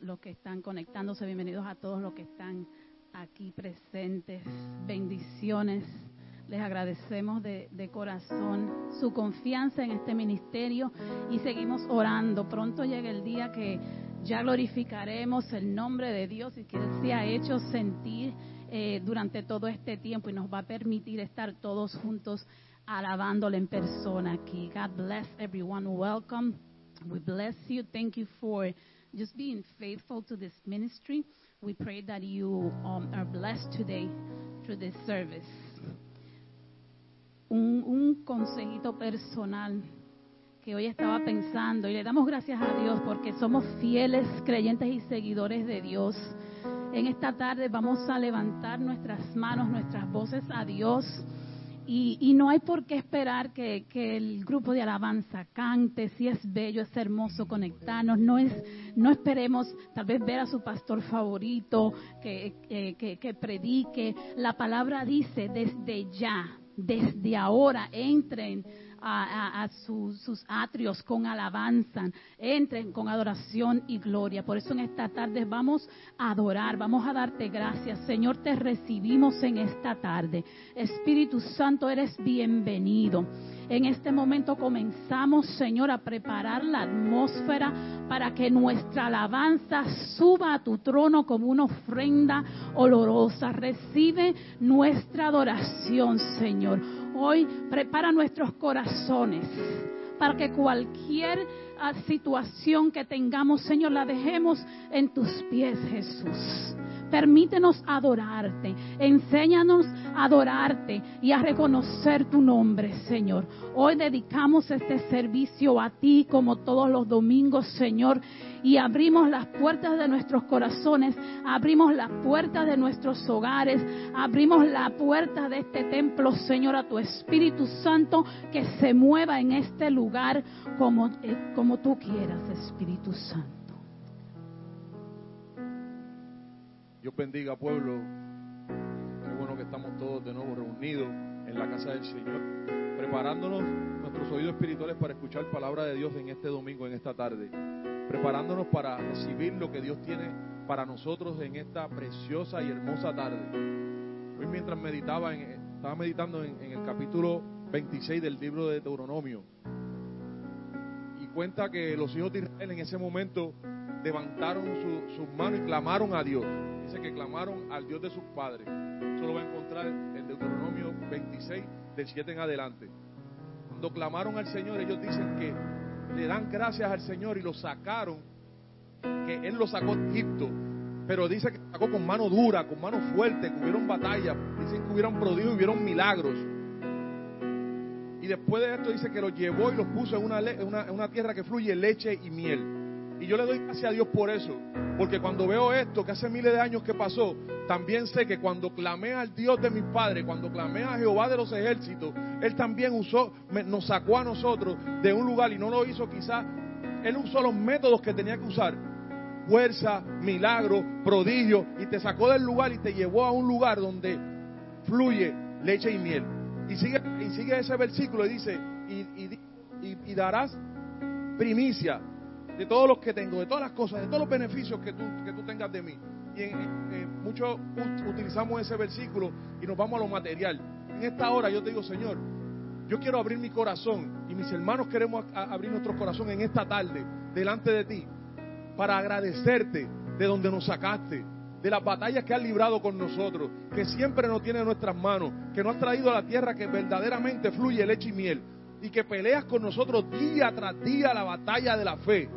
los que están conectándose, bienvenidos a todos los que están aquí presentes. Bendiciones. Les agradecemos de, de, corazón su confianza en este ministerio y seguimos orando. Pronto llega el día que ya glorificaremos el nombre de Dios y que se ha hecho sentir eh, durante todo este tiempo y nos va a permitir estar todos juntos alabándole en persona aquí. God bless everyone. Welcome. We bless you. Thank you for just being faithful to this ministry. We pray that you um, are blessed today through this service. Un, un consejito personal que hoy estaba pensando y le damos gracias a Dios porque somos fieles creyentes y seguidores de Dios. En esta tarde vamos a levantar nuestras manos, nuestras voces a Dios y, no hay por qué esperar que, el grupo de alabanza cante, si es bello, es hermoso conectarnos, no es, no esperemos tal vez ver a su pastor favorito que, que predique. La palabra dice desde ya, desde ahora, entren a, sus atrios con alabanza, entren con adoración y gloria. Por eso en esta tarde vamos a adorar, vamos a darte gracias. Señor, te recibimos en esta tarde. Espíritu Santo, eres bienvenido. En este momento comenzamos, Señor, a preparar la atmósfera para que nuestra alabanza suba a tu trono como una ofrenda olorosa. Recibe nuestra adoración, Señor. Hoy prepara nuestros corazones para que cualquier ah, situación que tengamos, Señor, la dejemos en tus pies, Jesús. Permítenos adorarte. Enséñanos a adorarte y a reconocer tu nombre, Señor. Hoy dedicamos este servicio a ti como todos los domingos, Señor. Y abrimos las puertas de nuestros corazones, abrimos las puertas de nuestros hogares, abrimos la puerta de este templo, Señor, a tu Espíritu Santo que se mueva en este lugar como, eh, como tú quieras, Espíritu Santo. Dios bendiga pueblo. Qué bueno que estamos todos de nuevo reunidos en la casa del Señor, preparándonos nuestros oídos espirituales para escuchar palabra de Dios en este domingo, en esta tarde, preparándonos para recibir lo que Dios tiene para nosotros en esta preciosa y hermosa tarde. Hoy mientras meditaba, estaba meditando en, el capítulo 26 del libro de Deuteronomio y cuenta que los hijos de Israel en ese momento levantaron sus manos y clamaron a Dios que clamaron al Dios de sus padres. Eso lo va a encontrar en Deuteronomio 26, del 7 en adelante. Cuando clamaron al Señor, ellos dicen que le dan gracias al Señor y lo sacaron, que Él lo sacó de Egipto, pero dice que sacó con mano dura, con mano fuerte, que hubieron batallas, dicen que hubieron prodigios, hubieron milagros. Y después de esto dice que lo llevó y lo puso en una, una, una tierra que fluye leche y miel. Y yo le doy gracias a Dios por eso. Porque cuando veo esto, que hace miles de años que pasó, también sé que cuando clamé al Dios de mis padres, cuando clamé a Jehová de los ejércitos, Él también usó, nos sacó a nosotros de un lugar y no lo hizo quizás, Él usó los métodos que tenía que usar. Fuerza, milagro, prodigio, y te sacó del lugar y te llevó a un lugar donde fluye leche y miel. Y sigue, y sigue ese versículo y dice, y, y darás primicia de todos los que tengo, de todas las cosas, de todos los beneficios que tú, que tú tengas de mí. Y en, muchos utilizamos ese versículo y nos vamos a lo material. En esta hora yo te digo, Señor, yo quiero abrir mi corazón y mis hermanos queremos abrir nuestro corazón en esta tarde delante de ti para agradecerte de donde nos sacaste, de las batallas que has librado con nosotros, que siempre nos tiene en nuestras manos, que nos has traído a la tierra que verdaderamente fluye leche y miel y que peleas con nosotros día tras día la batalla de la fe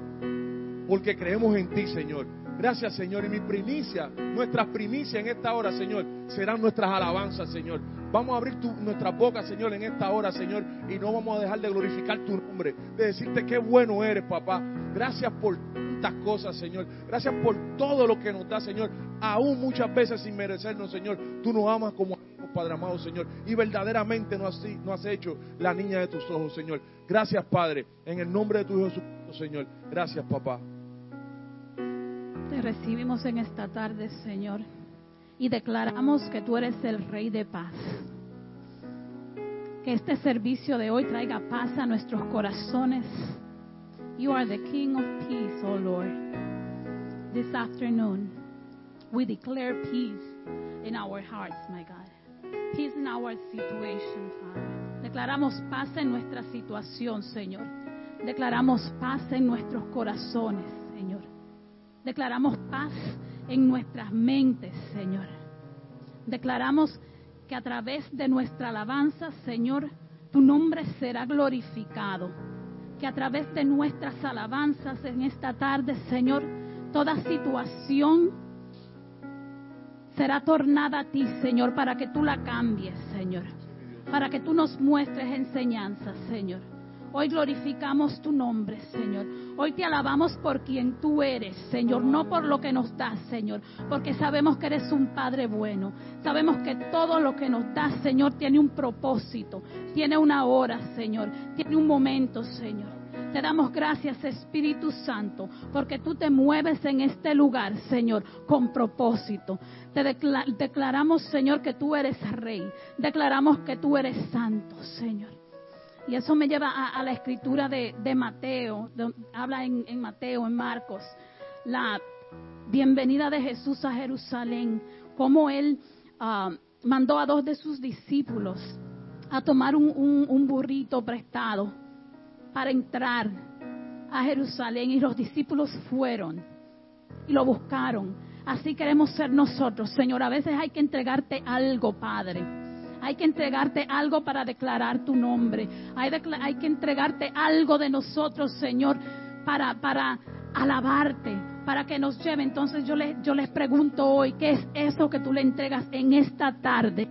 porque creemos en ti, Señor. Gracias, Señor. Y mi primicia, nuestras primicias en esta hora, Señor, serán nuestras alabanzas, Señor. Vamos a abrir nuestras bocas, Señor, en esta hora, Señor, y no vamos a dejar de glorificar tu nombre, de decirte qué bueno eres, papá. Gracias por tantas cosas, Señor. Gracias por todo lo que nos da, Señor. Aún muchas veces sin merecernos, Señor. Tú nos amas como Padre amado, Señor. Y verdaderamente nos has, hecho la niña de tus ojos, Señor. Gracias, Padre. En el nombre de tu Hijo Señor. Gracias, papá. Te recibimos en esta tarde, Señor, y declaramos que tú eres el Rey de paz. Que este servicio de hoy traiga paz a nuestros corazones. You are the King of Peace, oh Lord. this afternoon, we declare peace in our hearts, my God. Peace in our situation, Father. Declaramos paz en nuestra situación, Señor. Declaramos paz en nuestros corazones, Señor. Declaramos paz en nuestras mentes, Señor. Declaramos que a través de nuestra alabanza, Señor, tu nombre será glorificado. Que a través de nuestras alabanzas en esta tarde, Señor, toda situación será tornada a ti, Señor, para que tú la cambies, Señor. Para que tú nos muestres enseñanzas, Señor. Hoy glorificamos tu nombre, Señor. Hoy te alabamos por quien tú eres, Señor, no por lo que nos das, Señor, porque sabemos que eres un Padre bueno. Sabemos que todo lo que nos das, Señor, tiene un propósito, tiene una hora, Señor, tiene un momento, Señor. Te damos gracias, Espíritu Santo, porque tú te mueves en este lugar, Señor, con propósito. Te declaramos, Señor, que tú eres rey. Declaramos que tú eres santo, Señor. Y eso me lleva a, la escritura de, Mateo, habla en, Mateo, en Marcos, la bienvenida de Jesús a Jerusalén, cómo él ah, mandó a dos de sus discípulos a tomar un, burrito prestado para entrar a Jerusalén y los discípulos fueron y lo buscaron. Así queremos ser nosotros, Señor. A veces hay que entregarte algo, Padre hay que entregarte algo para declarar tu nombre. Hay, hay que entregarte algo de nosotros, Señor, para, para alabarte, para que nos lleve. Entonces yo les, yo les pregunto hoy, ¿qué es eso que tú le entregas en esta tarde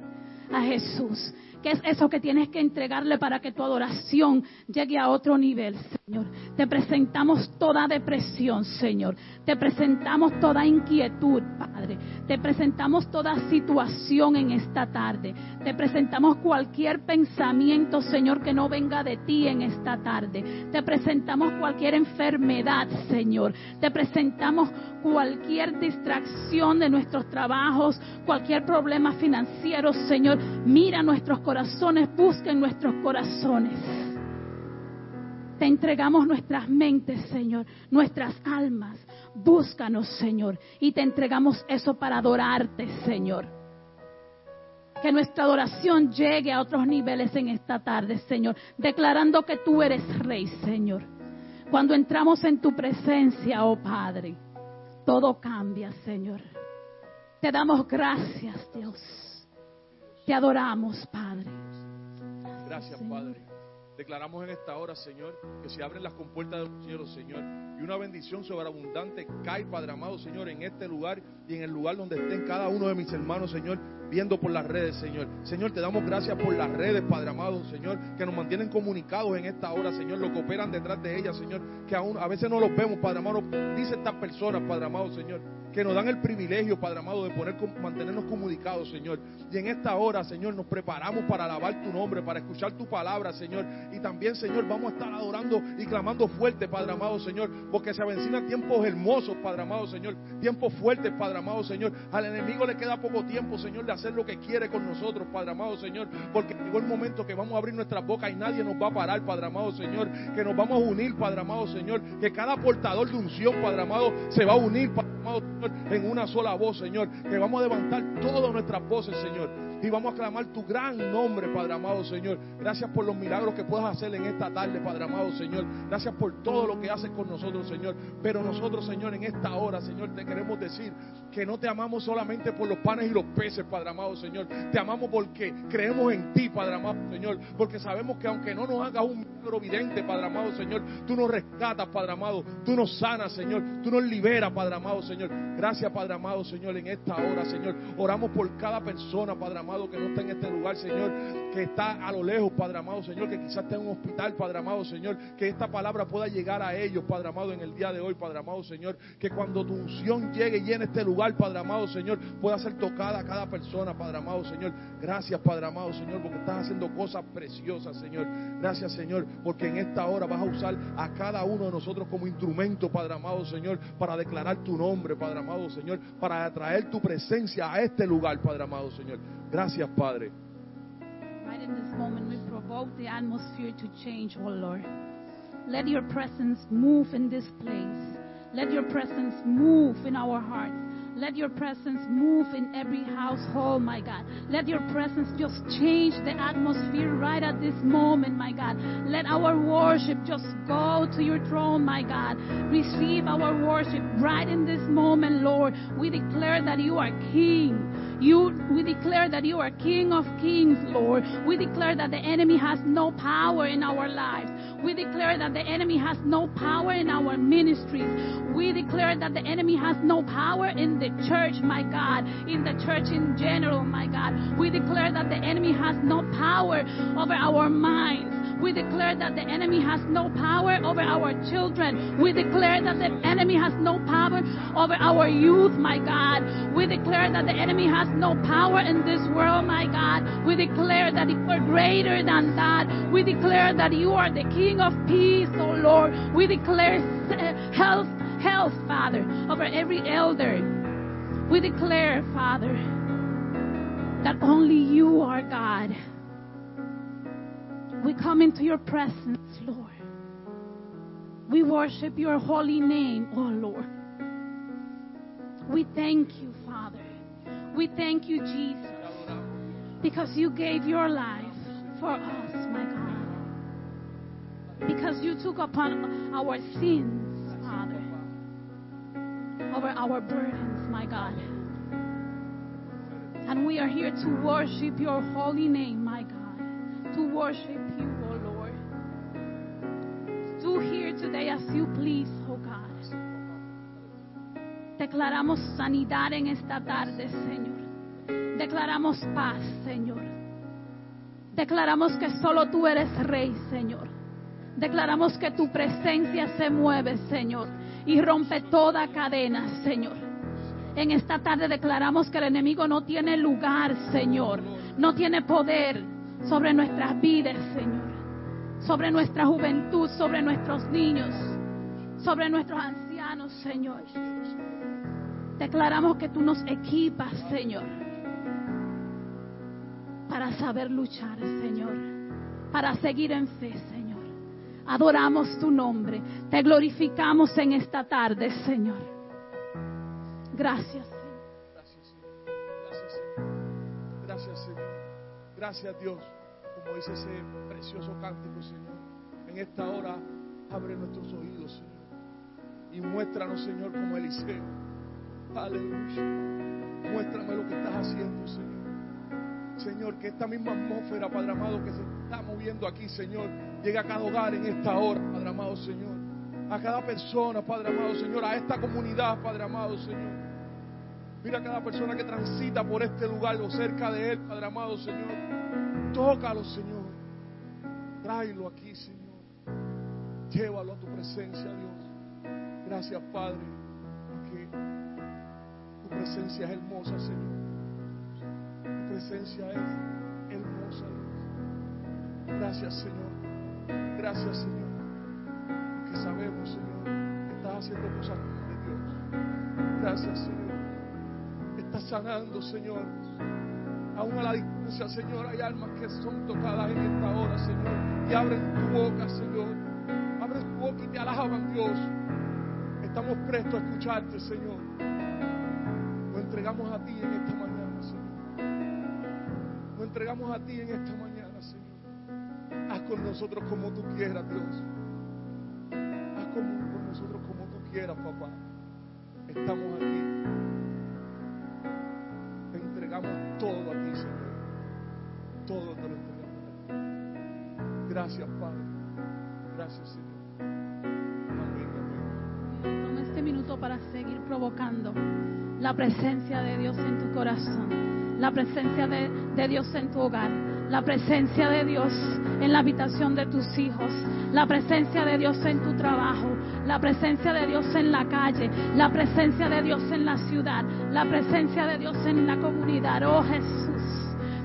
a Jesús? ¿Qué es eso que tienes que entregarle para que tu adoración llegue a otro nivel, Señor? Te presentamos toda depresión, Señor. Te presentamos toda inquietud, Padre. Te presentamos toda situación en esta tarde. Te presentamos cualquier pensamiento, Señor, que no venga de ti en esta tarde. Te presentamos cualquier enfermedad, Señor. Te presentamos cualquier distracción de nuestros trabajos, cualquier problema financiero, Señor. Mira nuestros corazones corazones, busquen nuestros corazones. Te entregamos nuestras mentes, Señor, nuestras almas. Búscanos, Señor, y te entregamos eso para adorarte, Señor. Que nuestra adoración llegue a otros niveles en esta tarde, Señor, declarando que tú eres Rey, Señor. Cuando entramos en tu presencia, oh Padre, todo cambia, Señor. Te damos gracias, Dios. Te adoramos, Padre. Gracias, Padre. Declaramos en esta hora, Señor, que se abren las compuertas de los cielos, Señor, y una bendición sobreabundante cae, Padre amado, Señor, en este lugar y en el lugar donde estén cada uno de mis hermanos, Señor, viendo por las redes, Señor. Señor, te damos gracias por las redes, Padre amado, Señor, que nos mantienen comunicados en esta hora, Señor, lo que operan detrás de ellas, Señor, que aún a veces no los vemos, Padre amado, dice estas personas, Padre amado, Señor, que nos dan el privilegio, Padre amado, de poner, mantenernos comunicados, Señor. Y en esta hora, Señor, nos preparamos para alabar tu nombre, para escuchar tu palabra, Señor. Y también, Señor, vamos a estar adorando y clamando fuerte, Padre amado, Señor, porque se avecinan tiempos hermosos, Padre amado, Señor, tiempos fuertes, Padre amado, Señor. Al enemigo le queda poco tiempo, Señor, de hacer lo que quiere con nosotros, Padre amado, Señor, porque llegó el momento que vamos a abrir nuestras bocas y nadie nos va a parar, Padre amado, Señor, que nos vamos a unir, Padre amado, Señor, que cada portador de unción, Padre amado, se va a unir, Padre en una sola voz, Señor, que vamos a levantar todas nuestras voces, Señor, y vamos a clamar tu gran nombre, Padre amado, Señor. Gracias por los milagros que puedas hacer en esta tarde, Padre amado, Señor. Gracias por todo lo que haces con nosotros, Señor. Pero nosotros, Señor, en esta hora, Señor, te queremos decir que no te amamos solamente por los panes y los peces, Padre amado, Señor. Te amamos porque creemos en ti, Padre amado, Señor. Porque sabemos que aunque no nos hagas un milagro evidente, Padre amado, Señor, tú nos rescatas, Padre amado. Tú nos sanas, Señor. Tú nos liberas, Padre amado, Señor. Gracias, Padre amado, Señor, en esta hora, Señor. Oramos por cada persona, Padre amado que no está en este lugar, Señor, que está a lo lejos, Padre amado, Señor, que quizás esté en un hospital, Padre amado, Señor, que esta palabra pueda llegar a ellos, Padre amado, en el día de hoy, Padre amado, Señor, que cuando tu unción llegue y llene este lugar, Padre amado, Señor, pueda ser tocada a cada persona, Padre amado, Señor. Gracias, Padre amado, Señor, porque estás haciendo cosas preciosas, Señor. Gracias, Señor, porque en esta hora vas a usar a cada uno de nosotros como instrumento, Padre amado, Señor, para declarar tu nombre, Padre amado, Señor, para atraer tu presencia a este lugar, Padre amado, Señor. Gracias, Padre. In this moment, we provoke the atmosphere to change, oh Lord. Let your presence move in this place. Let your presence move in our hearts. Let your presence move in every household, my God. Let your presence just change the atmosphere right at this moment, my God. Let our worship just go to your throne, my God. Receive our worship right in this moment, Lord. We declare that you are King. You, we declare that you are King of kings, Lord. We declare that the enemy has no power in our lives. We declare that the enemy has no power in our ministries. We declare that the enemy has no power in the church, my God, in the church in general, my God. We declare that the enemy has no power over our minds. We declare that the enemy has no power over our children. We declare that the enemy has no power over our youth, my God. We declare that the enemy has no power in this world, my God. We declare that you are greater than that. We declare that you are the King of peace, oh Lord. We declare health, health, Father, over every elder. We declare, Father, that only you are God. We come into your presence, Lord. We worship your holy name, oh Lord. We thank you, Father. We thank you, Jesus, because you gave your life for us, my God. Because you took upon our sins, Father, over our burdens, my God. And we are here to worship your holy name, my God. To worship. Oh. Declaramos sanidad en esta tarde, Señor. Declaramos paz, Señor. Declaramos que solo tú eres rey, Señor. Declaramos que tu presencia se mueve, Señor, y rompe toda cadena, Señor. En esta tarde declaramos que el enemigo no tiene lugar, Señor. No tiene poder sobre nuestras vidas, Señor. Sobre nuestra juventud, sobre nuestros niños, sobre nuestros ancianos, Señor. Declaramos que tú nos equipas, Señor, para saber luchar, Señor, para seguir en fe, Señor. Adoramos tu nombre, te glorificamos en esta tarde, Señor. Gracias. Gracias, Señor. Gracias, Señor. Gracias, Señor. Gracias, Dios. Como dice ese precioso cántico, Señor. En esta hora, abre nuestros oídos, Señor. Y muéstranos, Señor, como Eliseo. Aleluya. Muéstrame lo que estás haciendo, Señor. Señor, que esta misma atmósfera, Padre amado, que se está moviendo aquí, Señor, llegue a cada hogar en esta hora, Padre amado, Señor. A cada persona, Padre amado, Señor. A esta comunidad, Padre amado, Señor. Mira a cada persona que transita por este lugar o cerca de él, Padre amado, Señor. Tócalo, Señor. Tráelo aquí, Señor. Llévalo a tu presencia, Dios. Gracias, Padre, porque tu presencia es hermosa, Señor. Tu presencia es hermosa, Dios. Gracias, Señor. Gracias, Señor. Porque sabemos, Señor, que estás haciendo cosas de Dios. Gracias, Señor. Estás sanando, Señor. Aún a la distancia, Señor, hay almas que son tocadas en esta hora, Señor. Y abren tu boca, Señor. Abren tu boca y te alaban, Dios. Estamos prestos a escucharte, Señor. Lo entregamos a ti en esta mañana, Señor. Lo entregamos a ti en esta mañana, Señor. Haz con nosotros como tú quieras, Dios. Haz con, con nosotros como tú quieras, papá. Estamos aquí. Gracias, Padre. Gracias, Señor. Amén, amén. Toma este minuto para seguir provocando la presencia de Dios en tu corazón, la presencia de, de Dios en tu hogar, la presencia de Dios en la habitación de tus hijos, la presencia de Dios en tu trabajo, la presencia de Dios en la calle, la presencia de Dios en la ciudad, la presencia de Dios en la comunidad. Oh Jesús,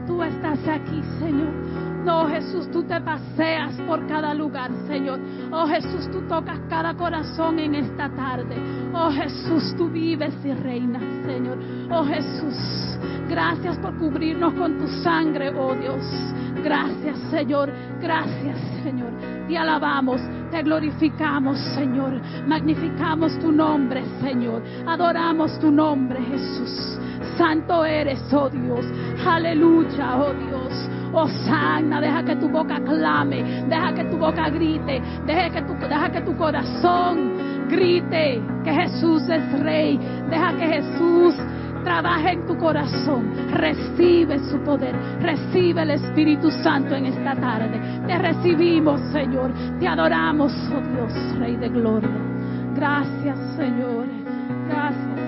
tú estás aquí, Señor. Oh Jesús, tú te paseas por cada lugar, Señor. Oh Jesús, tú tocas cada corazón en esta tarde. Oh Jesús, tú vives y reinas, Señor. Oh Jesús, gracias por cubrirnos con tu sangre, oh Dios. Gracias, Señor. Gracias, Señor. Te alabamos, Te glorificamos, Señor. Magnificamos tu nombre, Señor. Adoramos tu nombre, Jesús. Santo eres, oh Dios. Aleluya, oh Dios. Oh sana, deja que tu boca clame, deja que tu boca grite, deja que tu, deja que tu corazón grite que Jesús es rey, deja que Jesús trabaje en tu corazón. Recibe su poder, recibe el Espíritu Santo en esta tarde. Te recibimos, Señor, te adoramos, oh Dios, Rey de Gloria. Gracias, Señor. Gracias.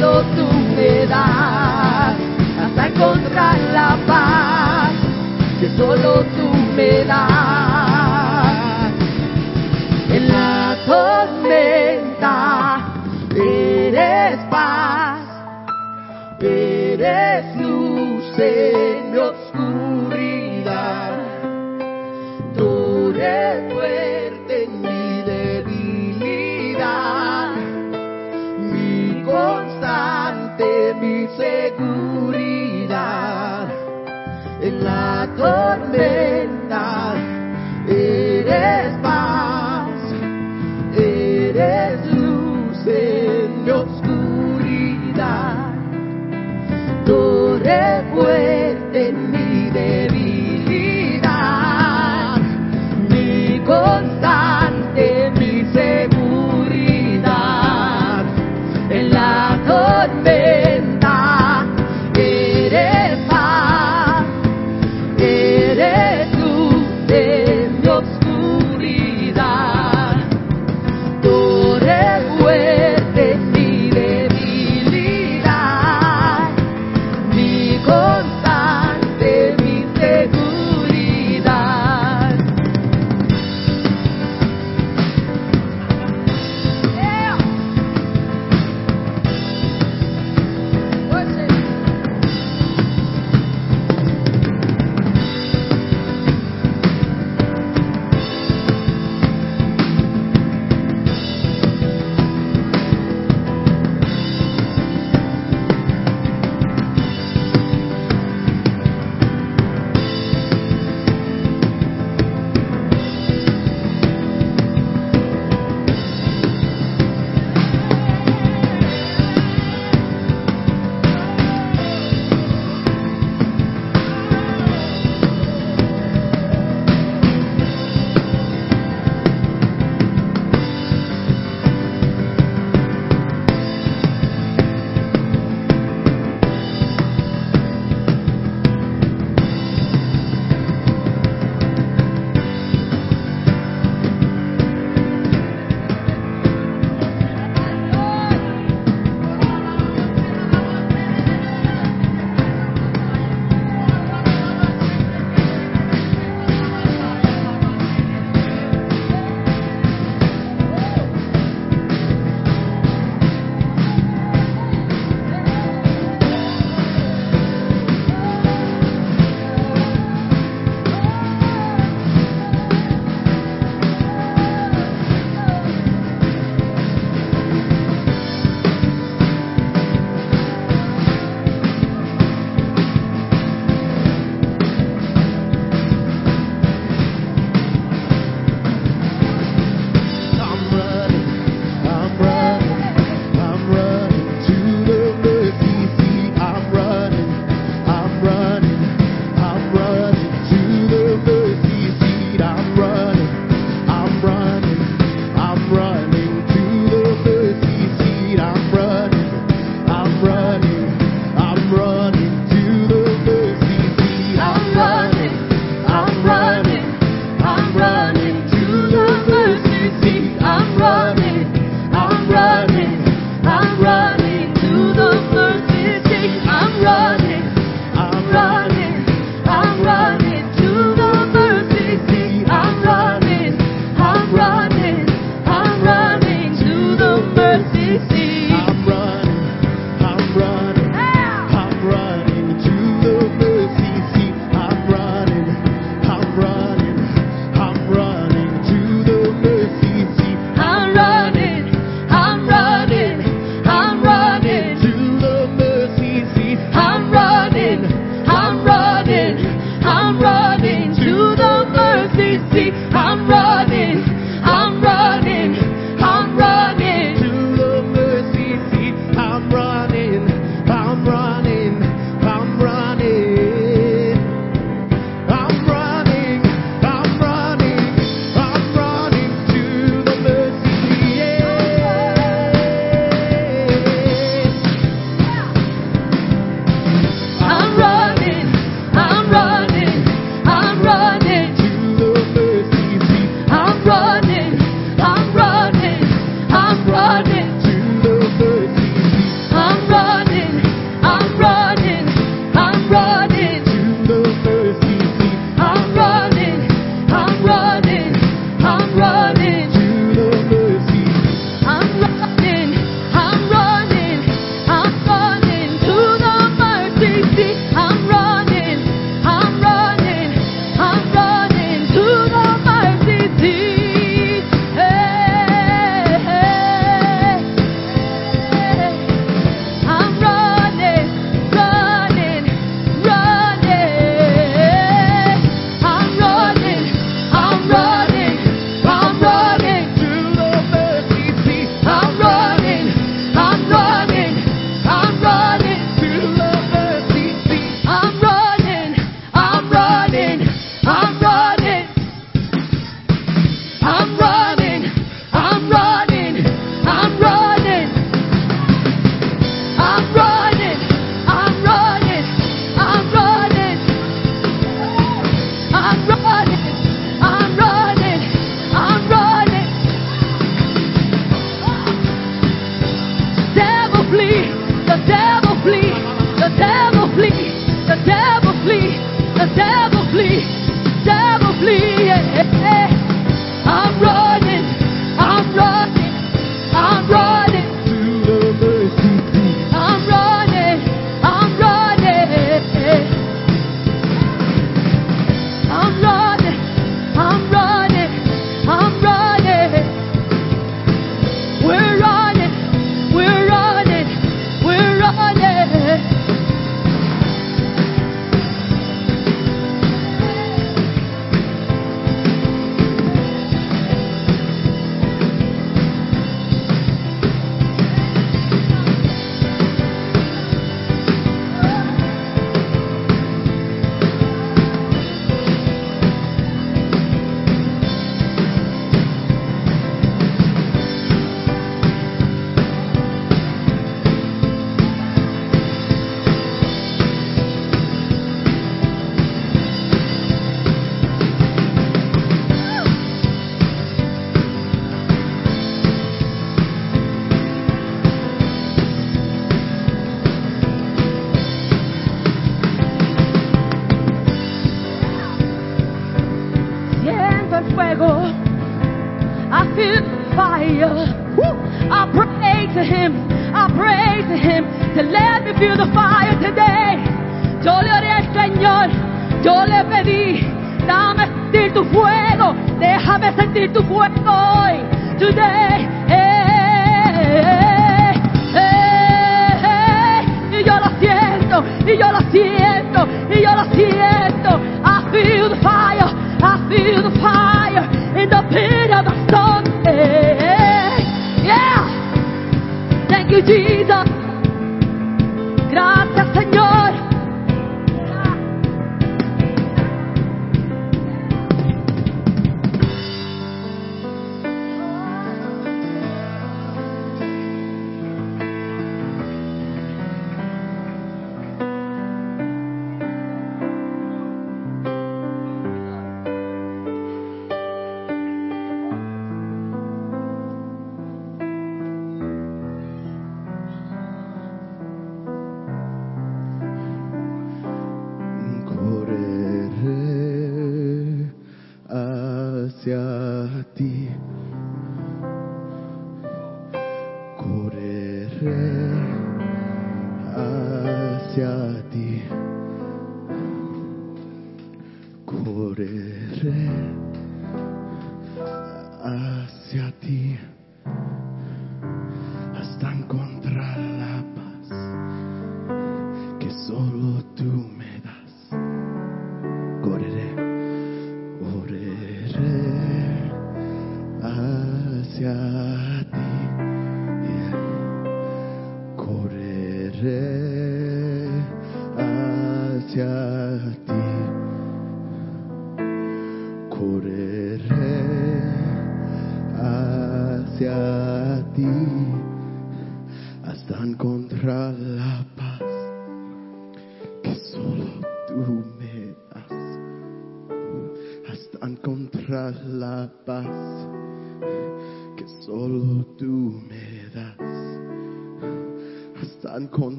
Solo tú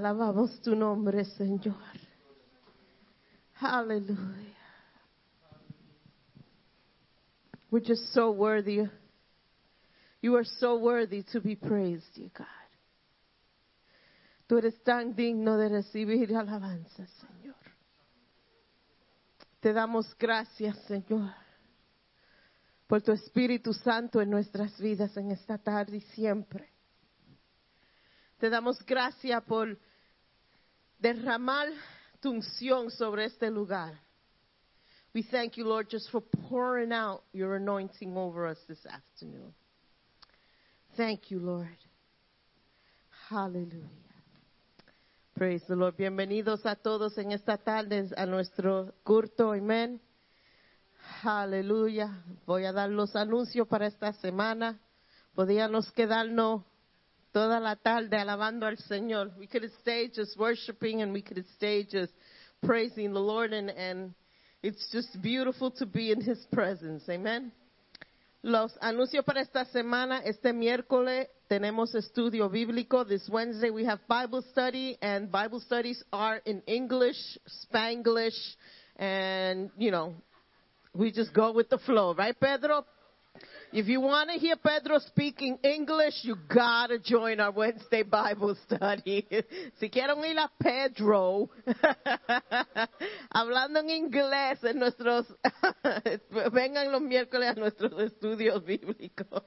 Alabamos tu nombre, Señor. Aleluya. We're just so worthy. You are so worthy to be praised, dear God. Tú eres tan digno de recibir alabanza, Señor. Te damos gracias, Señor por tu Espíritu Santo en nuestras vidas en esta tarde y siempre. Te damos gracias por derramar tu unción sobre este lugar. We thank you, Lord, just for pouring out your anointing over us this afternoon. Thank you, Lord. Hallelujah. Praise the Lord. Bienvenidos a todos en esta tarde a nuestro culto. Amén. Aleluya. Voy a dar los anuncios para esta semana. Podíamos quedarnos toda la tarde alabando al Señor. We could stay just worshiping and we could stay just praising the Lord and, and it's just beautiful to be in His presence. Amen. Los anuncios para esta semana, este miércoles tenemos estudio bíblico. This Wednesday we have Bible study and Bible studies are in English, Spanglish, and you know, we just go with the flow, right, Pedro? If you want to hear Pedro speaking English, you gotta join our Wednesday Bible study. si quieren oír a Pedro hablando en inglés en nuestros, vengan los miércoles a nuestros estudios bíblicos.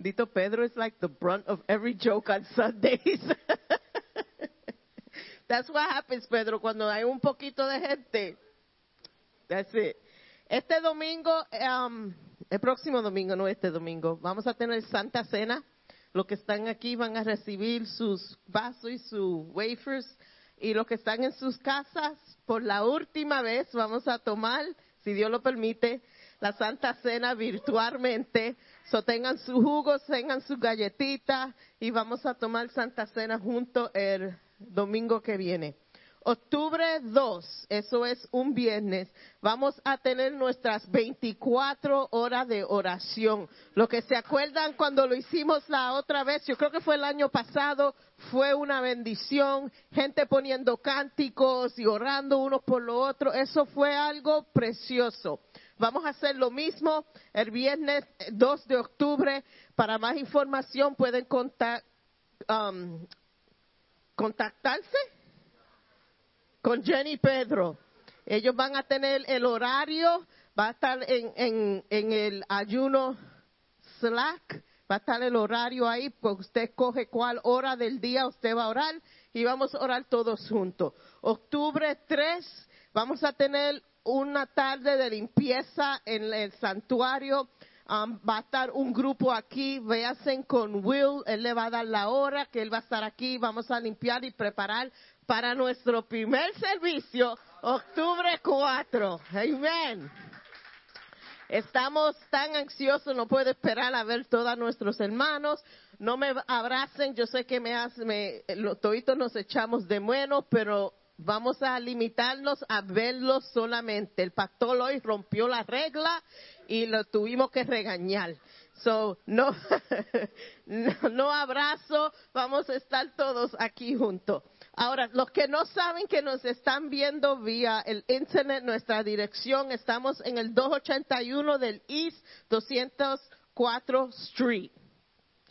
Dito Pedro is like the brunt of every joke on Sundays. That's what happens, Pedro, cuando hay un poquito de gente. That's it. Este domingo, um, el próximo domingo, no este domingo, vamos a tener Santa Cena. Los que están aquí van a recibir sus vasos y sus wafers. Y los que están en sus casas, por la última vez vamos a tomar, si Dios lo permite, la Santa Cena virtualmente. So tengan sus jugos, tengan sus galletitas y vamos a tomar Santa Cena junto el domingo que viene. Octubre 2, eso es un viernes, vamos a tener nuestras 24 horas de oración. Lo que se acuerdan cuando lo hicimos la otra vez, yo creo que fue el año pasado, fue una bendición, gente poniendo cánticos y orando unos por lo otro, eso fue algo precioso. Vamos a hacer lo mismo el viernes 2 de octubre. Para más información pueden um, contactarse con Jenny Pedro. Ellos van a tener el horario, va a estar en, en, el ayuno Slack, va a estar el horario ahí, pues usted coge cuál hora del día usted va a orar y vamos a orar todos juntos. Octubre 3, vamos a tener una tarde de limpieza en el santuario. Um, va a estar un grupo aquí, véanse con Will, él le va a dar la hora que él va a estar aquí, vamos a limpiar y preparar para nuestro primer servicio, octubre 4. Amén. Estamos tan ansiosos, no puedo esperar a ver todos nuestros hermanos. No me abracen, yo sé que me me, los toitos nos echamos de menos, pero vamos a limitarnos a verlos solamente. El pastor hoy rompió la regla y lo tuvimos que regañar. So, no, no, no abrazo, vamos a estar todos aquí juntos. Ahora, los que no saben que nos están viendo vía el internet, nuestra dirección, estamos en el 281 del East 204 Street.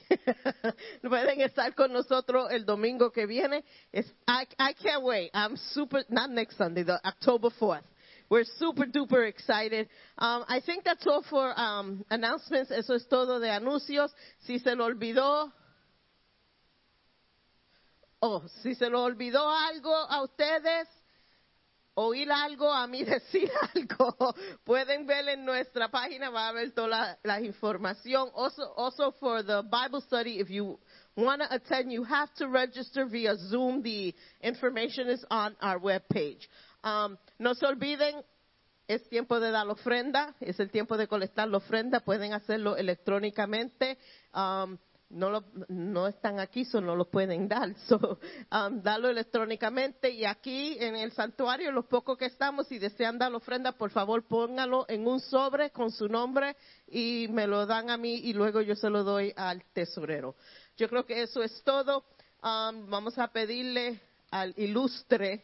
Pueden estar con nosotros el domingo que viene. I can't wait. I'm super, not next Sunday, the October 4th. We're super duper excited. Um, I think that's all for um, announcements. Eso es todo de anuncios. Si se lo olvidó, oh, si se lo olvidó algo a ustedes, oír algo, a mí decir algo, pueden ver en nuestra página, va a haber toda la, la información. Also, also for the Bible study, if you want to attend, you have to register via Zoom. The information is on our webpage. Um, no se olviden, es tiempo de dar la ofrenda, es el tiempo de colectar la ofrenda, pueden hacerlo electrónicamente. Um, no, lo, no están aquí, so no lo pueden dar. So, um, darlo electrónicamente. Y aquí en el santuario, los pocos que estamos, si desean dar la ofrenda, por favor póngalo en un sobre con su nombre y me lo dan a mí y luego yo se lo doy al tesorero. Yo creo que eso es todo. Um, vamos a pedirle al ilustre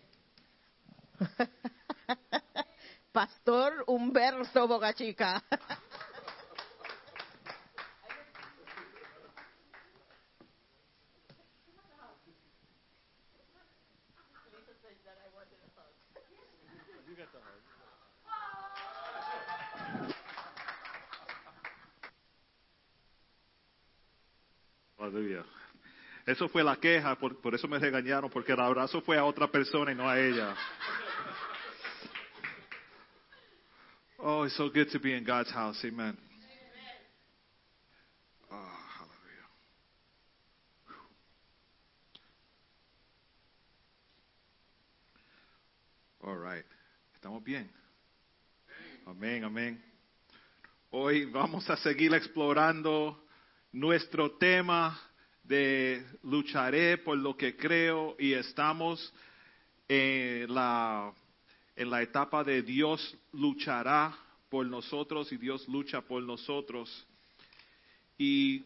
Pastor Humberto Bogachica. Aleluya. Eso fue la queja, por, por, eso me regañaron, porque el abrazo fue a otra persona y no a ella. Oh, it's so good to be in God's house. Amen. Oh, hallelujah. All right. ¿Estamos bien? Amén, amén. Hoy vamos a seguir explorando nuestro tema de lucharé por lo que creo y estamos en la, en la etapa de Dios luchará por nosotros y Dios lucha por nosotros. Y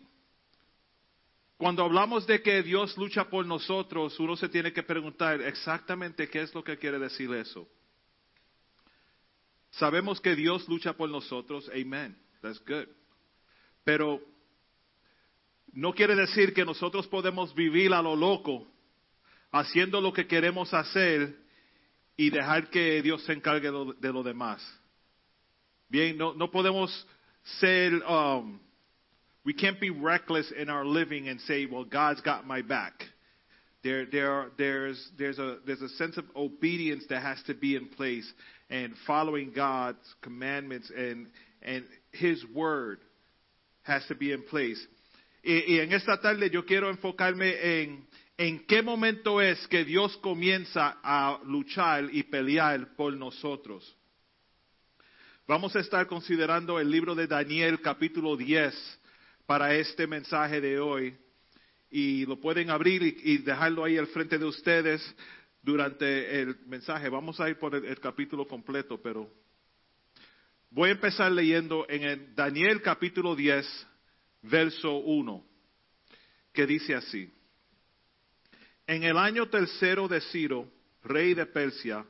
cuando hablamos de que Dios lucha por nosotros, uno se tiene que preguntar exactamente qué es lo que quiere decir eso. Sabemos que Dios lucha por nosotros, amen, that's good. Pero no quiere decir que nosotros podemos vivir a lo loco, haciendo lo que queremos hacer y dejar que Dios se encargue de lo demás. Bien, no, no podemos ser, um, we can't be reckless in our living and say, well, God's got my back. There, there there's, there's, a, there's a sense of obedience that has to be in place and following God's commandments and, and His word has to be in place. Y, en esta tarde yo quiero enfocarme en, en qué momento es que Dios comienza a luchar y pelear por nosotros. Vamos a estar considerando el libro de Daniel capítulo 10 para este mensaje de hoy. Y lo pueden abrir y, y dejarlo ahí al frente de ustedes. durante el mensaje. Vamos a ir por el, el capítulo completo, pero voy a empezar leyendo en el Daniel capítulo 10, verso 1, que dice así. En el año tercero de Ciro, rey de Persia,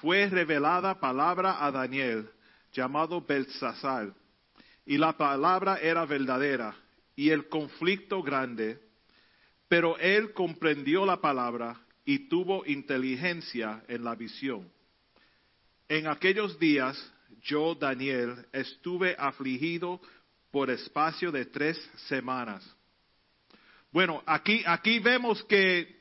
fue revelada palabra a Daniel, llamado Belsasar, y la palabra era verdadera, y el conflicto grande, pero él comprendió la palabra y tuvo inteligencia en la visión. En aquellos días, yo, Daniel, estuve afligido por espacio de tres semanas. Bueno, aquí, aquí vemos que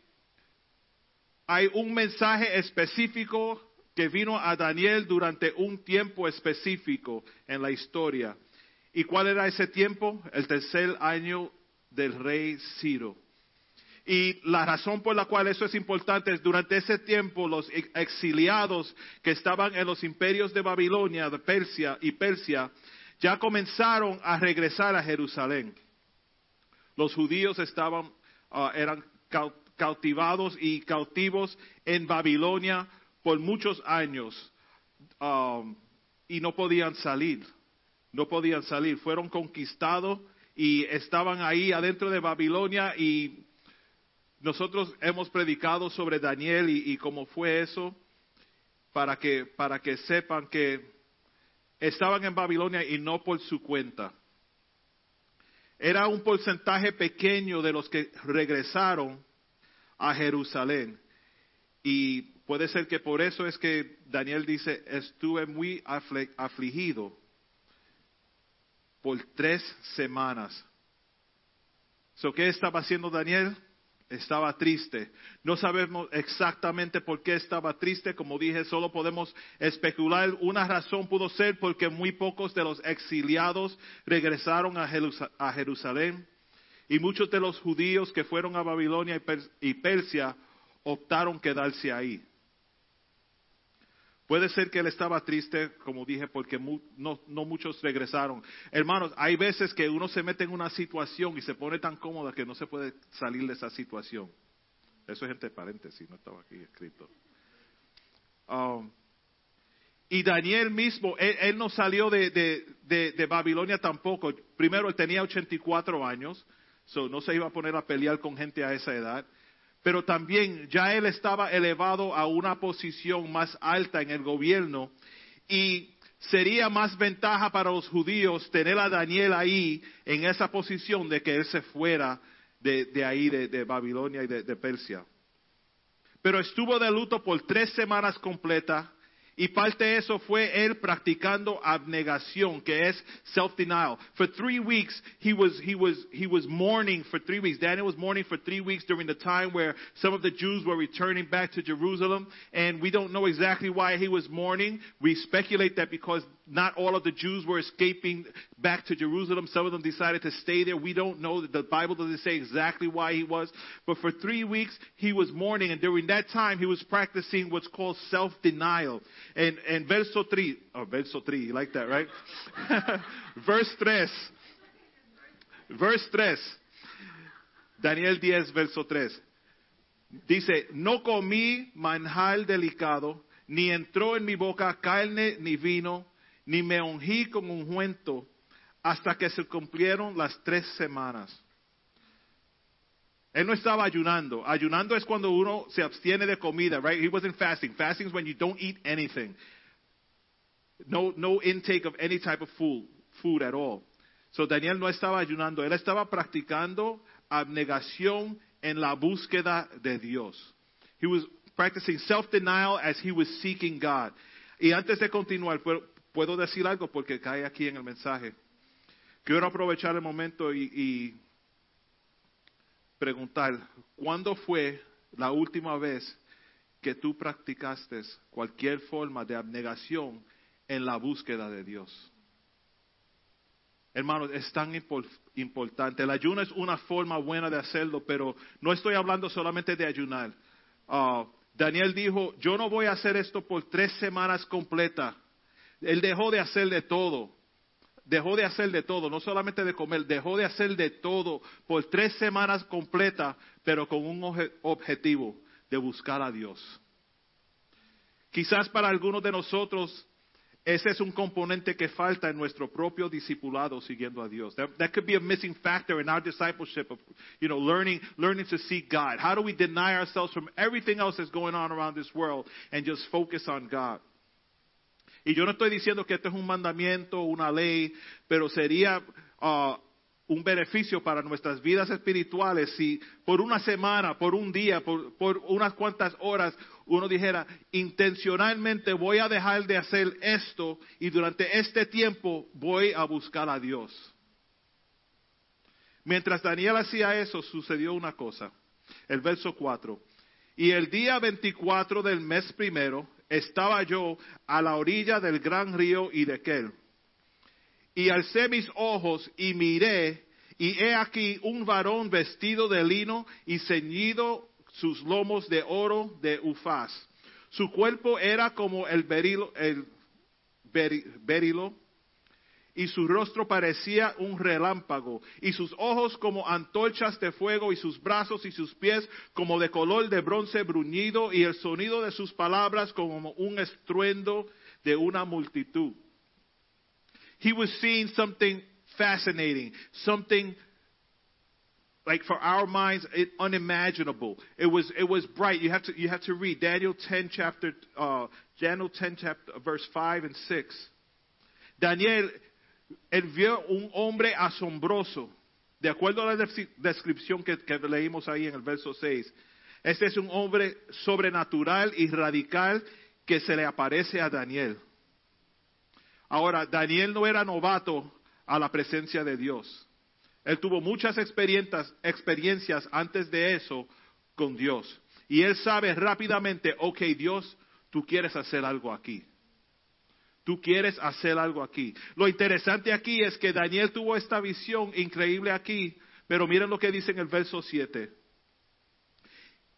hay un mensaje específico que vino a Daniel durante un tiempo específico en la historia. ¿Y cuál era ese tiempo? El tercer año del rey Ciro. Y la razón por la cual eso es importante es durante ese tiempo los exiliados que estaban en los imperios de Babilonia, de Persia y Persia, ya comenzaron a regresar a Jerusalén. Los judíos estaban, uh, eran cautivados y cautivos en Babilonia por muchos años um, y no podían salir, no podían salir, fueron conquistados y estaban ahí adentro de Babilonia y nosotros hemos predicado sobre Daniel y, y cómo fue eso para que, para que sepan que estaban en Babilonia y no por su cuenta. Era un porcentaje pequeño de los que regresaron a Jerusalén. Y puede ser que por eso es que Daniel dice, estuve muy afligido por tres semanas. So, ¿Qué estaba haciendo Daniel? Estaba triste. No sabemos exactamente por qué estaba triste, como dije, solo podemos especular. Una razón pudo ser porque muy pocos de los exiliados regresaron a Jerusalén y muchos de los judíos que fueron a Babilonia y Persia optaron quedarse ahí. Puede ser que él estaba triste, como dije, porque no, muchos regresaron. Hermanos, hay veces que uno se mete en una situación y se pone tan cómoda que no se puede salir de esa situación. Eso es entre paréntesis, no estaba aquí escrito. Um, y Daniel mismo, él, no salió de, de, Babilonia tampoco. Primero, él tenía 84 años, so no se iba a poner a pelear con gente a esa edad pero también ya él estaba elevado a una posición más alta en el gobierno y sería más ventaja para los judíos tener a Daniel ahí en esa posición de que él se fuera de, ahí, de, Babilonia y de Persia. Pero estuvo de luto por tres semanas completas y parte de eso fue él practicando abnegación, que es self-denial. For three weeks, he was, he, was, he was mourning for three weeks. Daniel was mourning for three weeks during the time where some of the Jews were returning back to Jerusalem. And we don't know exactly why he was mourning. We speculate that because not all of the Jews were escaping back to Jerusalem. Some of them decided to stay there. We don't know. The Bible doesn't say exactly why he was. But for three weeks, he was mourning. And during that time, he was practicing what's called self-denial. And, and verso 3, oh, verso 3, you like that, right? Verse 3. Verse 3. Daniel 10, verso 3. Dice, no comí manjar delicado, ni entró en mi boca carne ni vino, ni me ungí con ungüento hasta que se cumplieron las tres semanas. Él no estaba ayunando. Ayunando es cuando uno se abstiene de comida, right? He wasn't fasting. Fasting is when you don't eat anything. No, no intake of any type of food, food at all. So Daniel no estaba ayunando. Él estaba practicando abnegación en la búsqueda de Dios. He was practicing self-denial as he was seeking God. Y antes de continuar, puedo decir algo porque cae aquí en el mensaje. Quiero aprovechar el momento y, preguntar, ¿cuándo fue la última vez que tú practicaste cualquier forma de abnegación en la búsqueda de Dios? Hermanos, es tan importante. El ayuno es una forma buena de hacerlo, pero no estoy hablando solamente de ayunar. Ah, Daniel dijo, yo no voy a hacer esto por tres semanas completas. Él dejó de hacer de todo. Dejó de hacer de todo, no solamente de comer, dejó de hacer de todo por tres semanas completas, pero con un objetivo de buscar a Dios. Quizás para algunos de nosotros ese es un componente que falta en nuestro propio discipulado siguiendo a Dios. That, that could be a missing factor in our discipleship of, you know, learning, learning to seek God. How do we deny ourselves from everything else that's going on around this world and just focus on God? Y yo no estoy diciendo que esto es un mandamiento, una ley, pero sería uh, un beneficio para nuestras vidas espirituales si por una semana, por un día, por, por unas cuantas horas, uno dijera, intencionalmente voy a dejar de hacer esto y durante este tiempo voy a buscar a Dios. Mientras Daniel hacía eso, sucedió una cosa. El verso 4. Y el día 24 del mes primero estaba yo a la orilla del gran río Idequel. Y alcé mis ojos y miré, y he aquí un varón vestido de lino y ceñido sus lomos de oro de Ufaz. Su cuerpo era como el berilo, el beri- berilo, y su rostro parecía un relámpago, y sus ojos como antorchas de fuego, y sus brazos y sus pies como de color de bronce bruñido, y el sonido de sus palabras como un estruendo de una multitud. He was seeing something fascinating, something like for our minds it, unimaginable. It was it was bright. You have to you have to read Daniel 10 chapter uh, Daniel 10 chapter verse 5 and 6. Daniel él vio un hombre asombroso, de acuerdo a la descri- descripción que, leímos ahí en el verso 6. Este es un hombre sobrenatural y radical que se le aparece a Daniel. Ahora, Daniel no era novato a la presencia de Dios. Él tuvo muchas experiencias antes de eso con Dios. Y él sabe rápidamente, ok, Dios, tú quieres hacer algo aquí. Tú quieres hacer algo aquí. Lo interesante aquí es que Daniel tuvo esta visión increíble aquí, pero miren lo que dice en el verso 7.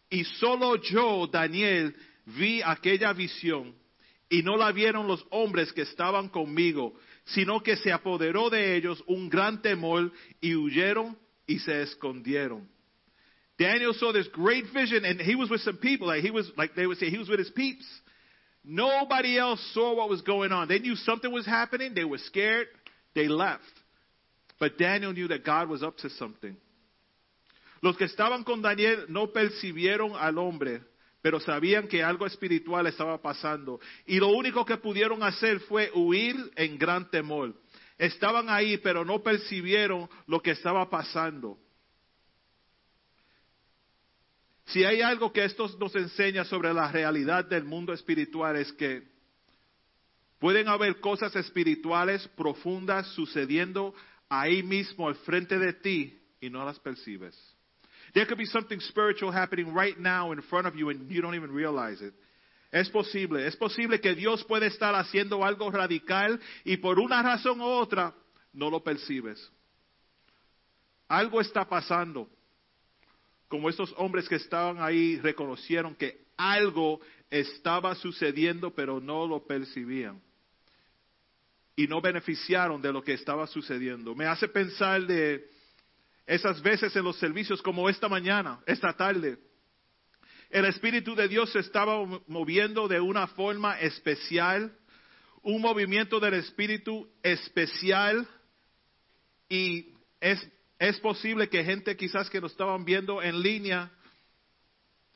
Y solo yo, Daniel, vi aquella visión y no la vieron los hombres que estaban conmigo, sino que se apoderó de ellos un gran temor y huyeron y se escondieron. Daniel saw this great vision and he was with some people, like he was, like they would say, he was with his peeps. Nobody else saw what was going on. They knew something was happening. They were scared. They left. But Daniel knew that God was up to something. Los que estaban con Daniel no percibieron al hombre, pero sabían que algo espiritual estaba pasando. Y lo único que pudieron hacer fue huir en gran temor. Estaban ahí, pero no percibieron lo que estaba pasando. Si hay algo que esto nos enseña sobre la realidad del mundo espiritual es que pueden haber cosas espirituales profundas sucediendo ahí mismo al frente de ti y no las percibes. There could be something spiritual happening right now in front of you and you don't even realize it. Es posible, es posible que Dios puede estar haciendo algo radical y por una razón u otra no lo percibes. Algo está pasando. Como estos hombres que estaban ahí reconocieron que algo estaba sucediendo pero no lo percibían. Y no beneficiaron de lo que estaba sucediendo. Me hace pensar de esas veces en los servicios como esta mañana, esta tarde. El Espíritu de Dios se estaba moviendo de una forma especial, un movimiento del Espíritu especial y es, es posible que gente quizás que nos estaban viendo en línea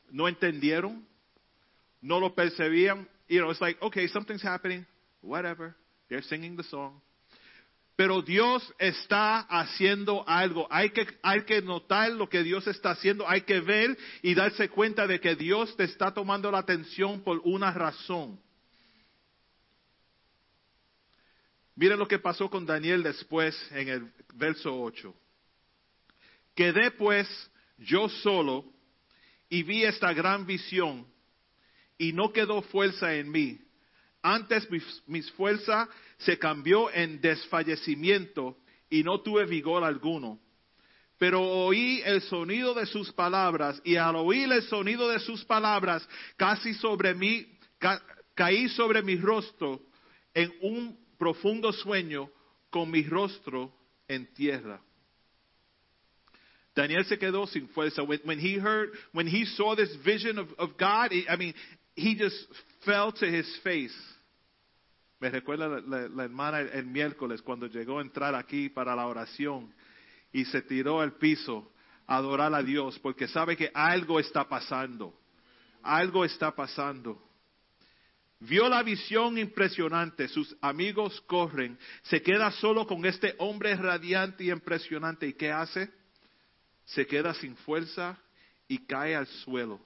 no entendieron, no lo percibían. You know, it's like, okay, something's happening, whatever. They're singing the song. Pero Dios está haciendo algo. Hay que, hay que notar lo que Dios está haciendo. Hay que ver y darse cuenta de que Dios te está tomando la atención por una razón. Miren lo que pasó con Daniel después en el verso 8. Quedé pues yo solo y vi esta gran visión y no quedó fuerza en mí. Antes mis, mis fuerzas se cambió en desfallecimiento y no tuve vigor alguno. Pero oí el sonido de sus palabras y al oír el sonido de sus palabras casi sobre mí, ca, caí sobre mi rostro en un profundo sueño con mi rostro en tierra. Daniel se quedó sin fuerza. When, when he heard, when he saw this vision of, of God, I mean, he just fell to his face. Me recuerda la, la- la hermana el, miércoles cuando llegó a entrar aquí para la oración y se tiró al piso a adorar a Dios porque sabe que algo está pasando. Algo está pasando. Vio la visión impresionante, sus amigos corren, se queda solo con este hombre radiante y impresionante. ¿Y qué hace? Se queda sin fuerza y cae al suelo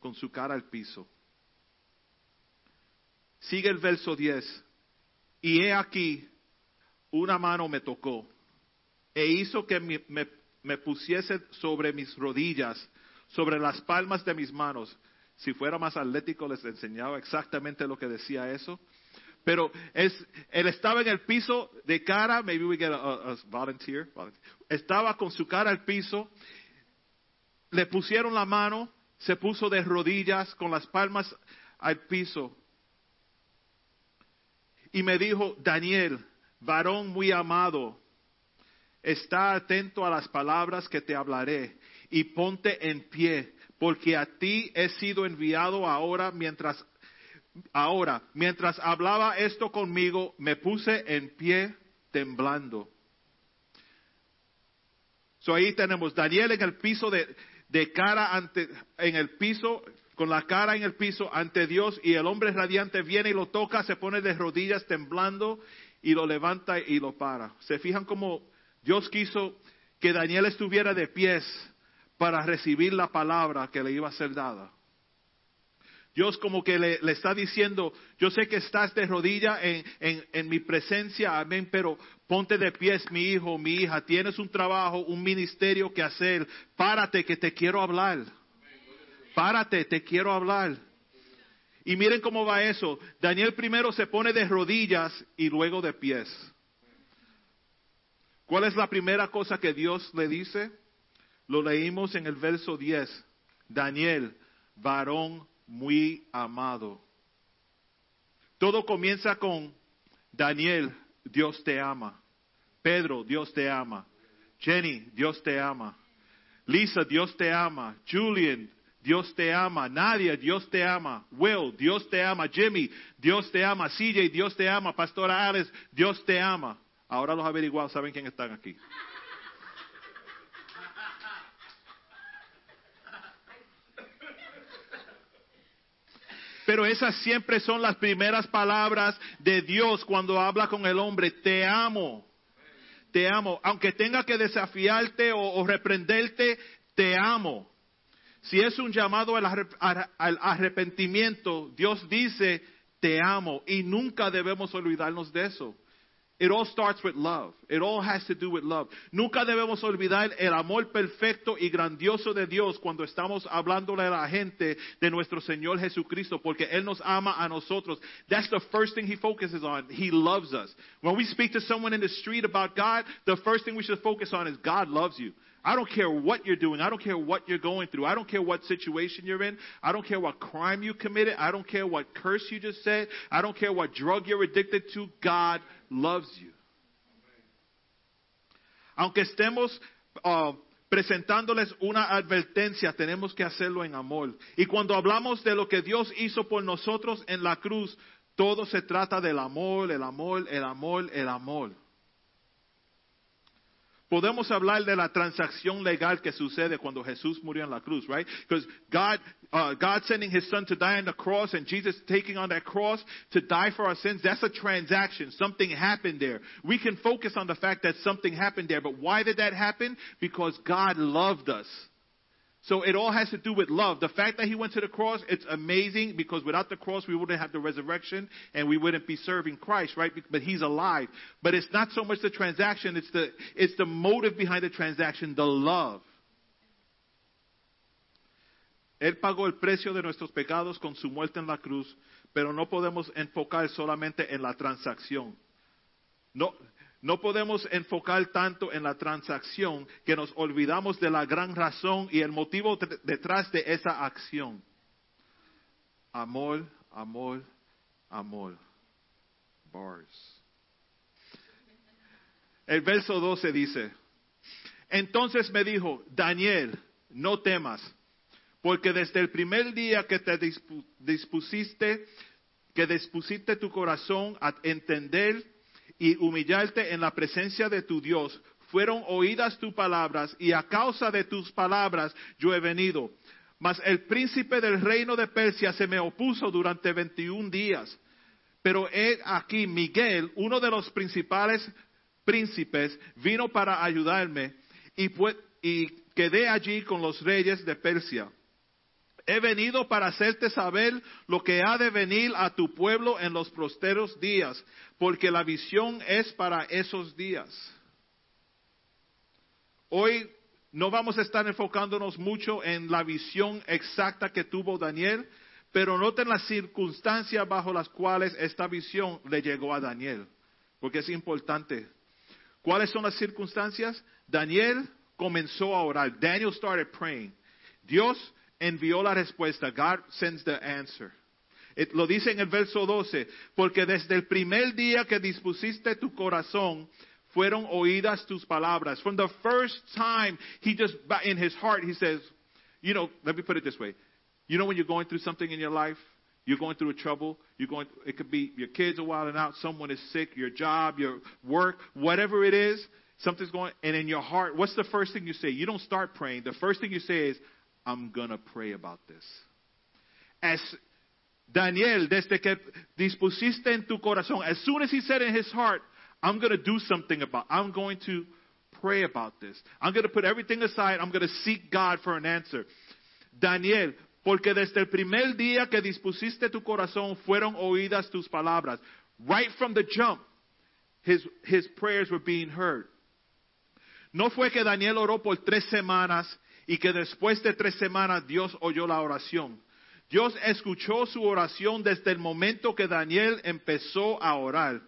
con su cara al piso. Sigue el verso 10. Y he aquí, una mano me tocó e hizo que me, me- me pusiese sobre mis rodillas, sobre las palmas de mis manos. Si fuera más atlético les enseñaba exactamente lo que decía eso. Pero es, él estaba en el piso de cara, maybe we get a, volunteer, volunteer. Estaba con su cara al piso, le pusieron la mano, se puso de rodillas con las palmas al piso y me dijo, Daniel, varón muy amado, está atento a las palabras que te hablaré y ponte en pie, porque a ti he sido enviado ahora mientras ahora, mientras hablaba esto conmigo, me puse en pie temblando. So ahí tenemos Daniel en el piso de, de cara ante, en el piso, con la cara en el piso ante Dios y el hombre radiante viene y lo toca, se pone de rodillas temblando y lo levanta y lo para. ¿Se fijan cómo Dios quiso que Daniel estuviera de pies para recibir la palabra que le iba a ser dada? Dios como que le, está diciendo, yo sé que estás de rodilla en mi presencia, amén, pero ponte de pies, mi hijo, mi hija, tienes un trabajo, un ministerio que hacer, párate que te quiero hablar. Párate, te quiero hablar. Y miren cómo va eso. Daniel primero se pone de rodillas y luego de pies. ¿Cuál es la primera cosa que Dios le dice? Lo leímos en el verso 10. Daniel, varón muy amado. Todo comienza con Daniel, Dios te ama. Pedro, Dios te ama. Jenny, Dios te ama. Lisa, Dios te ama. Julian, Dios te ama. Nadia, Dios te ama. Will, Dios te ama. Jimmy, Dios te ama. CJ, Dios te ama. Pastora Alice, Dios te ama. Ahora los averiguados saben quién están aquí. Pero esas siempre son las primeras palabras de Dios cuando habla con el hombre. Te amo. Te amo. Aunque tenga que desafiarte o, reprenderte, te amo. Si es un llamado al arrepentimiento, Dios dice, te amo. Y nunca debemos olvidarnos de eso. It all starts with love. It all has to do with love. Nunca debemos olvidar el amor perfecto y grandioso de Dios cuando estamos hablándole a la gente de nuestro Señor Jesucristo, porque Él nos ama a nosotros. That's the first thing He focuses on. He loves us. When we speak to someone in the street about God, the first thing we should focus on is God loves you. I don't care what you're doing. I don't care what you're going through. I don't care what situation you're in. I don't care what crime you committed. I don't care what curse you just said. I don't care what drug you're addicted to. God loves you. Aunque estemos uh, presentándoles una advertencia, tenemos que hacerlo en amor. Y cuando hablamos de lo que Dios hizo por nosotros en la cruz, todo se trata del amor, el amor, el amor, el amor. Podemos hablar de la transacción legal que sucede cuando Jesús murió en la cruz, right? Because God, uh, God sending His Son to die on the cross and Jesus taking on that cross to die for our sins, that's a transaction. Something happened there. We can focus on the fact that something happened there, but why did that happen? Because God loved us. So it all has to do with love. The fact that he went to the cross, it's amazing because without the cross, we wouldn't have the resurrection and we wouldn't be serving Christ, right? But he's alive. But it's not so much the transaction, it's the, it's the motive behind the transaction, the love. Él pagó el precio de nuestros pecados con su muerte en la cruz, pero no podemos enfocar solamente en la transacción. No, no podemos enfocar tanto en la transacción que nos olvidamos de la gran razón y el motivo tr- detrás de esa acción. Amor, amor, amor. Bars. El verso 12 dice, entonces me dijo, Daniel, no temas, porque desde el primer día que te dispu- dispusiste, que dispusiste tu corazón a entender y humillarte en la presencia de tu Dios, fueron oídas tus palabras y a causa de tus palabras yo he venido. Mas el príncipe del reino de Persia se me opuso durante 21 días. Pero he aquí Miguel, uno de los principales príncipes, vino para ayudarme y, y quedé allí con los reyes de Persia. He venido para hacerte saber lo que ha de venir a tu pueblo en los posteros días, porque la visión es para esos días. Hoy no vamos a estar enfocándonos mucho en la visión exacta que tuvo Daniel, pero noten las circunstancias bajo las cuales esta visión le llegó a Daniel, porque es importante. ¿Cuáles son las circunstancias? Daniel comenzó a orar. Daniel started praying. Dios envió la respuesta. God sends the answer. Eh, Lo dice en el verso 12, porque desde el primer día que dispusiste tu corazón, fueron oídas tus palabras. From the first time, he just, in his heart, he says, you know, let me put it this way. You know when you're going through something in your life, you're going through a trouble, you're going, it could be your kids are wilding out, someone is sick, your job, your work, whatever it is, something's going, and in your heart, what's the first thing you say? You don't start praying. The first thing you say is, I'm gonna pray about this. As Daniel, desde que dispusiste en tu corazón, as soon as he said in his heart, I'm going to do something about, I'm going to pray about this. I'm going to put everything aside. I'm going to seek God for an answer. Daniel, porque desde el primer día que dispusiste tu corazón fueron oídas tus palabras. Right from the jump, his, his prayers were being heard. No fue que Daniel oró por tres semanas y que después de tres semanas Dios oyó la oración. Dios escuchó su oración desde el momento que Daniel empezó a orar.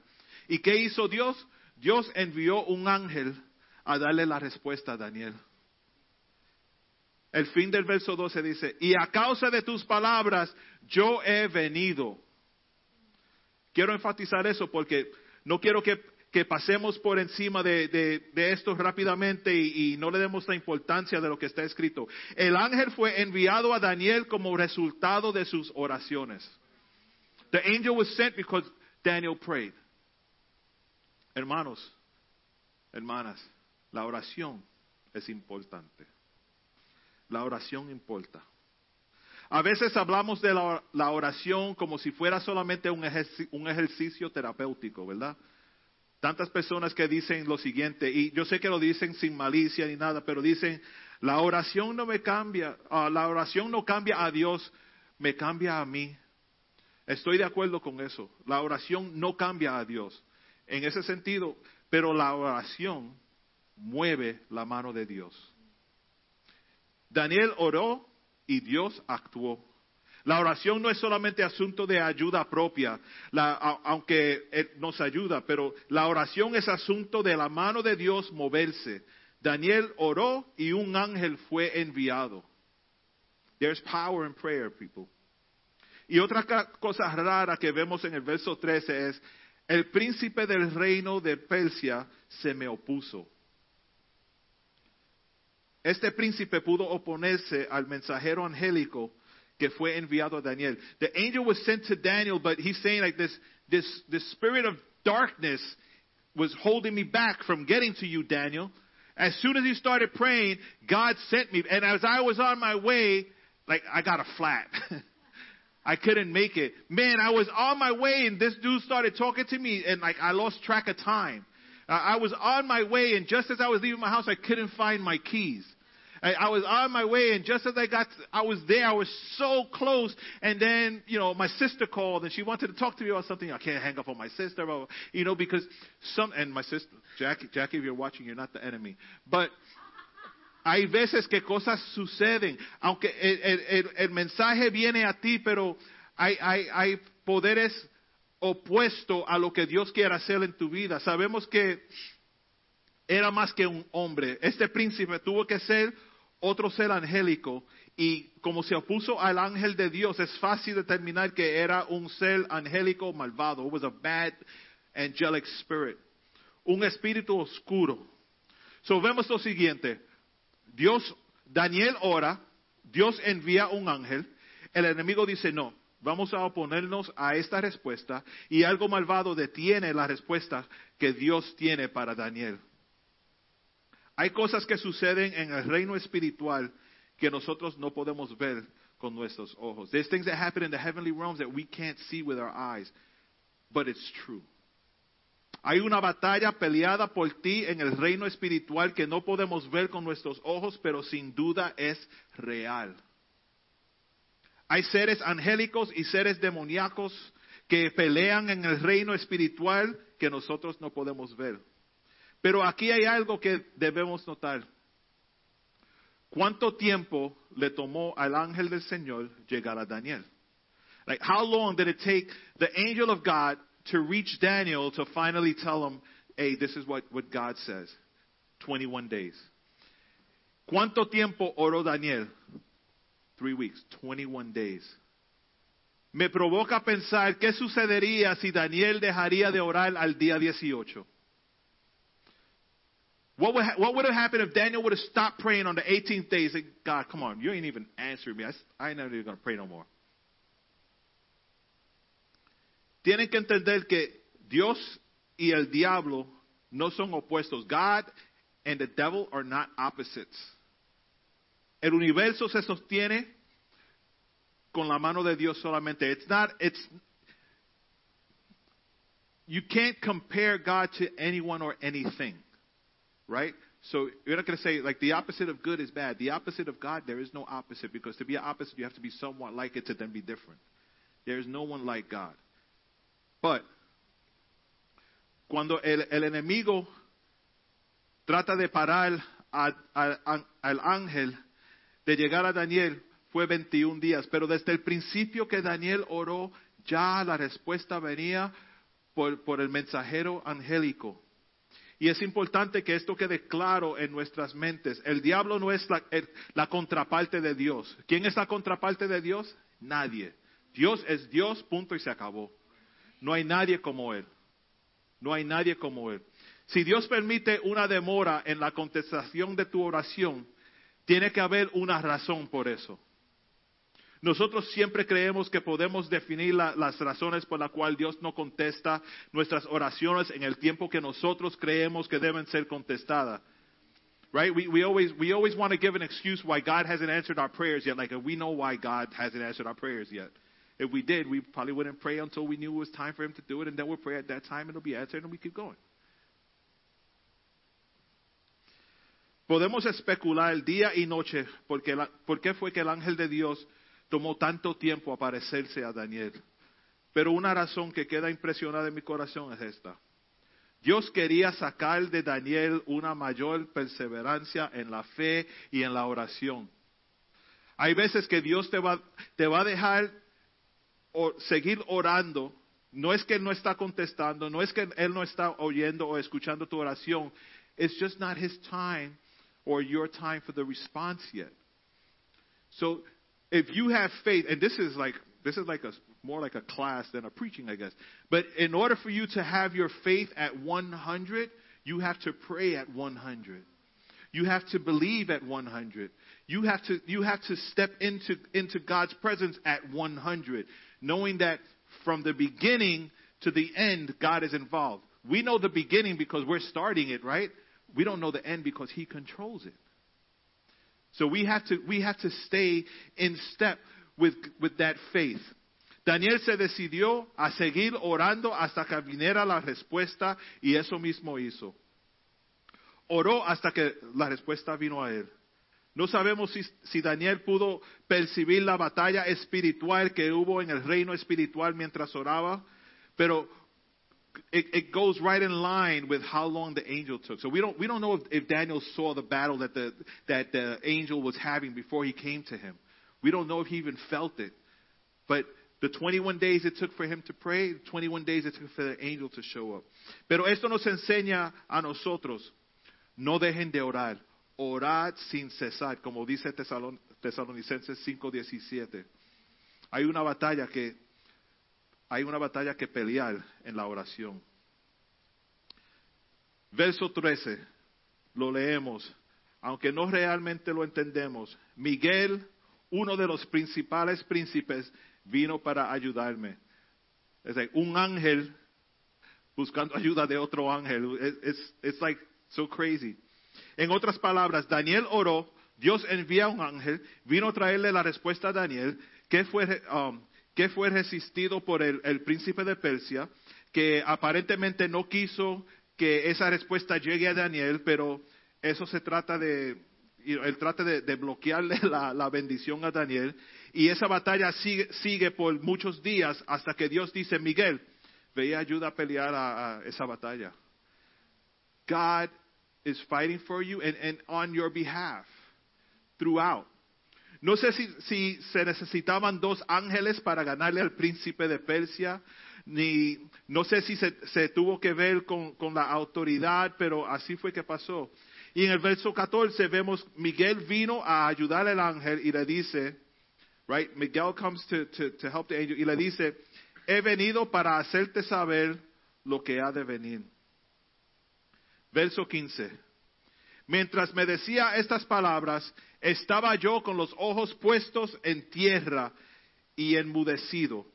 ¿Y qué hizo Dios? Dios envió un ángel a darle la respuesta a Daniel. El fin del verso 12 dice, y a causa de tus palabras yo he venido. Quiero enfatizar eso porque no quiero que, que pasemos por encima de, de- esto rápidamente y, no le demos la importancia de lo que está escrito. El ángel fue enviado a Daniel como resultado de sus oraciones. The angel was sent because Daniel prayed. Hermanos, hermanas, la oración es importante. La oración importa. A veces hablamos de la, oración como si fuera solamente un, un ejercicio terapéutico, ¿verdad? Tantas personas que dicen lo siguiente, y yo sé que lo dicen sin malicia ni nada, pero dicen, la oración no me cambia, ah, la oración no cambia a Dios, me cambia a mí. Estoy de acuerdo con eso. La oración no cambia a Dios. En ese sentido, pero la oración mueve la mano de Dios. Daniel oró y Dios actuó. La oración no es solamente asunto de ayuda propia, aunque Él nos ayuda, pero la oración es asunto de la mano de Dios moverse. Daniel oró y un ángel fue enviado. There's power in prayer, people. Y otra cosa rara que vemos en el verso 13 es, el príncipe del reino de Persia se me opuso. Este príncipe pudo oponerse al mensajero angélico que fue enviado a Daniel. The angel was sent to Daniel, but he's saying like this, this, this spirit of darkness was holding me back from getting to you, Daniel. As soon as he started praying, God sent me. And as I was on my way, like I got a flat. I couldn't make it. Man, I was on my way and this dude started talking to me and like I lost track of time. Uh, I was on my way and just as I was leaving my house, I couldn't find my keys. I, was on my way and just as I got, I was there, I was so close. And then, you know, my sister called and she wanted to talk to me about something. I can't hang up on my sister, you know, because some, and my sister, Jackie, Jackie, if you're watching, you're not the enemy. But hay veces que cosas suceden, aunque el, el- el- mensaje viene a ti, pero hay, hay, hay poderes opuestos a lo que Dios quiere hacer en tu vida. Sabemos que era más que un hombre. Este príncipe tuvo que ser otro ser angélico y como se opuso al ángel de Dios, es fácil determinar que era un ser angélico malvado. It was a bad angelic spirit. Un espíritu oscuro. So vemos lo siguiente. Dios, Daniel ora, Dios envía un ángel, el enemigo dice no, vamos a oponernos a esta respuesta y algo malvado detiene la respuesta que Dios tiene para Daniel. Hay cosas que suceden en el reino espiritual que nosotros no podemos ver con nuestros ojos. There's things that happen in the heavenly realms that we can't see with our eyes, but it's true. Hay una batalla peleada por ti en el reino espiritual que no podemos ver con nuestros ojos, pero sin duda es real. Hay seres angélicos y seres demoníacos que pelean en el reino espiritual que nosotros no podemos ver. Pero aquí hay algo que debemos notar. ¿Cuánto tiempo le tomó al ángel del Señor llegar a Daniel? Like, how long did it take the angel of God to reach Daniel to finally tell him, hey, this is what, what God says? 21 days. ¿Cuánto tiempo oró Daniel? Three weeks, 21 days. Me provoca pensar qué sucedería si Daniel dejaría de orar al día 18. What would, ha- what would have happened if Daniel would have stopped praying on the 18th day and said, God, come on, you ain't even answering me. I ain't never even going to pray no more. Tienen que entender que Dios y el diablo no son opuestos. God and the devil are not opposites. El universo se sostiene con la mano de Dios solamente. It's not, it's, you can't compare God to anyone or anything, right? So you're not going to say, like, the opposite of good is bad. The opposite of God, there is no opposite because to be an opposite, you have to be somewhat like it to then be different. There is no one like God. But, cuando el, el enemigo trata de parar a- a- a- al ángel de llegar a Daniel, fue 21 días. Pero desde el principio que Daniel oró, ya la respuesta venía por, por el mensajero angélico. Y es importante que esto quede claro en nuestras mentes. El diablo no es la, contraparte de Dios. ¿Quién es la contraparte de Dios? Nadie. Dios es Dios, punto y se acabó. No hay nadie como Él. No hay nadie como Él. Si Dios permite una demora en la contestación de tu oración, tiene que haber una razón por eso. Nosotros siempre creemos que podemos definir la- las razones por las cuales Dios no contesta nuestras oraciones en el tiempo que nosotros creemos que deben ser contestadas. Right? We, we always, we always want to give an excuse why God hasn't answered our prayers yet. Like, we know why God hasn't answered our prayers yet. If we did, we probably wouldn't pray until we knew it was time for Him to do it, and then we'll pray at that time, and it'll be answered, and we keep going. Podemos especular día y noche porque la- por qué fue que el ángel de Dios tomó tanto tiempo aparecerse a Daniel. Pero una razón que queda impresionada en mi corazón es esta. Dios quería sacar de Daniel una mayor perseverancia en la fe y en la oración. Hay veces que Dios te va, a dejar o- seguir orando. No es que no está contestando, no es que Él no está oyendo o escuchando tu oración. It's just not His time or your time for the response yet. So if you have faith, and this is like this is like a more like a class than a preaching, I guess. But in order for you to have your faith at 100, you have to pray at 100. You have to believe at 100. You have to you have to step into into God's presence at 100, knowing that from the beginning to the end, God is involved. We know the beginning because we're starting it, right? We don't know the end because He controls it. So we have to we have to stay in step with that faith. Daniel se decidió a seguir orando hasta que viniera la respuesta y eso mismo hizo. Oró hasta que la respuesta vino a él. No sabemos si, si Daniel pudo percibir la batalla espiritual que hubo en el reino espiritual mientras oraba, pero it, it goes right in line with how long the angel took. So we don't we don't know if, if Daniel saw the battle that the that the angel was having before he came to him. We don't know if he even felt it. But the 21 days it took for him to pray, 21 days it took for the angel to show up. Pero esto nos enseña a nosotros, no dejen de orar, orad sin cesar, como dice Tesalon- Tesalonicenses 5:17. Hay una batalla que hay una batalla que pelear en la oración. Verso 13, lo leemos, aunque no realmente lo entendemos. Miguel uno de los principales príncipes vino para ayudarme. Es decir, un ángel buscando ayuda de otro ángel. It's like so crazy. En otras palabras, Daniel oró, Dios envía un ángel, vino a traerle la respuesta a Daniel, que fue, um, que fue resistido por el, príncipe de Persia, que aparentemente no quiso que esa respuesta llegue a Daniel, pero eso se trata de, él de, bloquearle la, bendición a Daniel. Y esa batalla sigue, por muchos días hasta que Dios dice, Miguel, ve ayuda a pelear a, esa batalla. God is fighting for you and on your behalf throughout. No sé si, se necesitaban dos ángeles para ganarle al príncipe de Persia, ni no sé si se, tuvo que ver con, con, la autoridad, pero así fue que pasó. Y en el verso 14 vemos, Miguel vino a ayudar al ángel y le dice, right, Miguel comes to, to, to help the angel y le dice, he venido para hacerte saber lo que ha de venir. Verso 15. Mientras me decía estas palabras, estaba yo con los ojos puestos en tierra y enmudecido.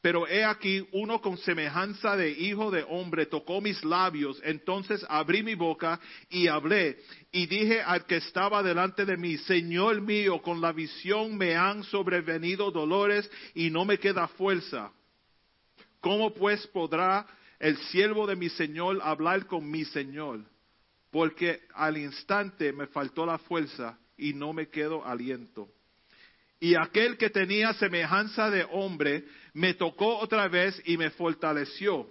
Pero he aquí uno con semejanza de hijo de hombre tocó mis labios, entonces abrí mi boca y hablé y dije al que estaba delante de mí, Señor mío, con la visión me han sobrevenido dolores y no me queda fuerza. ¿Cómo pues podrá el siervo de mi Señor hablar con mi Señor? Porque al instante me faltó la fuerza y no me quedó aliento. Y aquel que tenía semejanza de hombre me tocó otra vez y me fortaleció.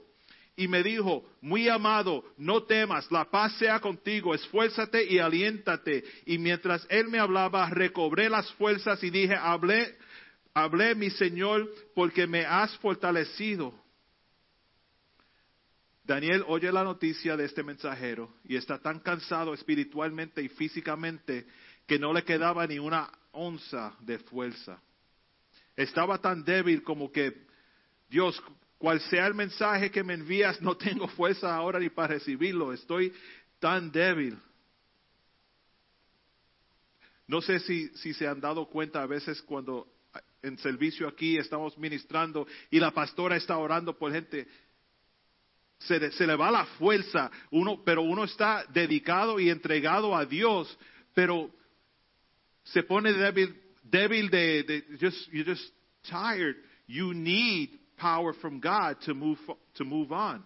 Y me dijo, muy amado, no temas, la paz sea contigo, esfuérzate y aliéntate. Y mientras él me hablaba, recobré las fuerzas y dije, hablé, hablé mi Señor, porque me has fortalecido. Daniel oye la noticia de este mensajero y está tan cansado espiritualmente y físicamente que no le quedaba ni una onza de fuerza. Estaba tan débil como que, Dios, cual sea el mensaje que me envías, no tengo fuerza ahora ni para recibirlo. Estoy tan débil. No sé si, si se han dado cuenta a veces cuando en servicio aquí estamos ministrando y la pastora está orando por gente, se, se, le va la fuerza, uno, pero uno está dedicado y entregado a Dios, pero se pone débil, débil de, just, you're just tired. You need power from God to move, to move on.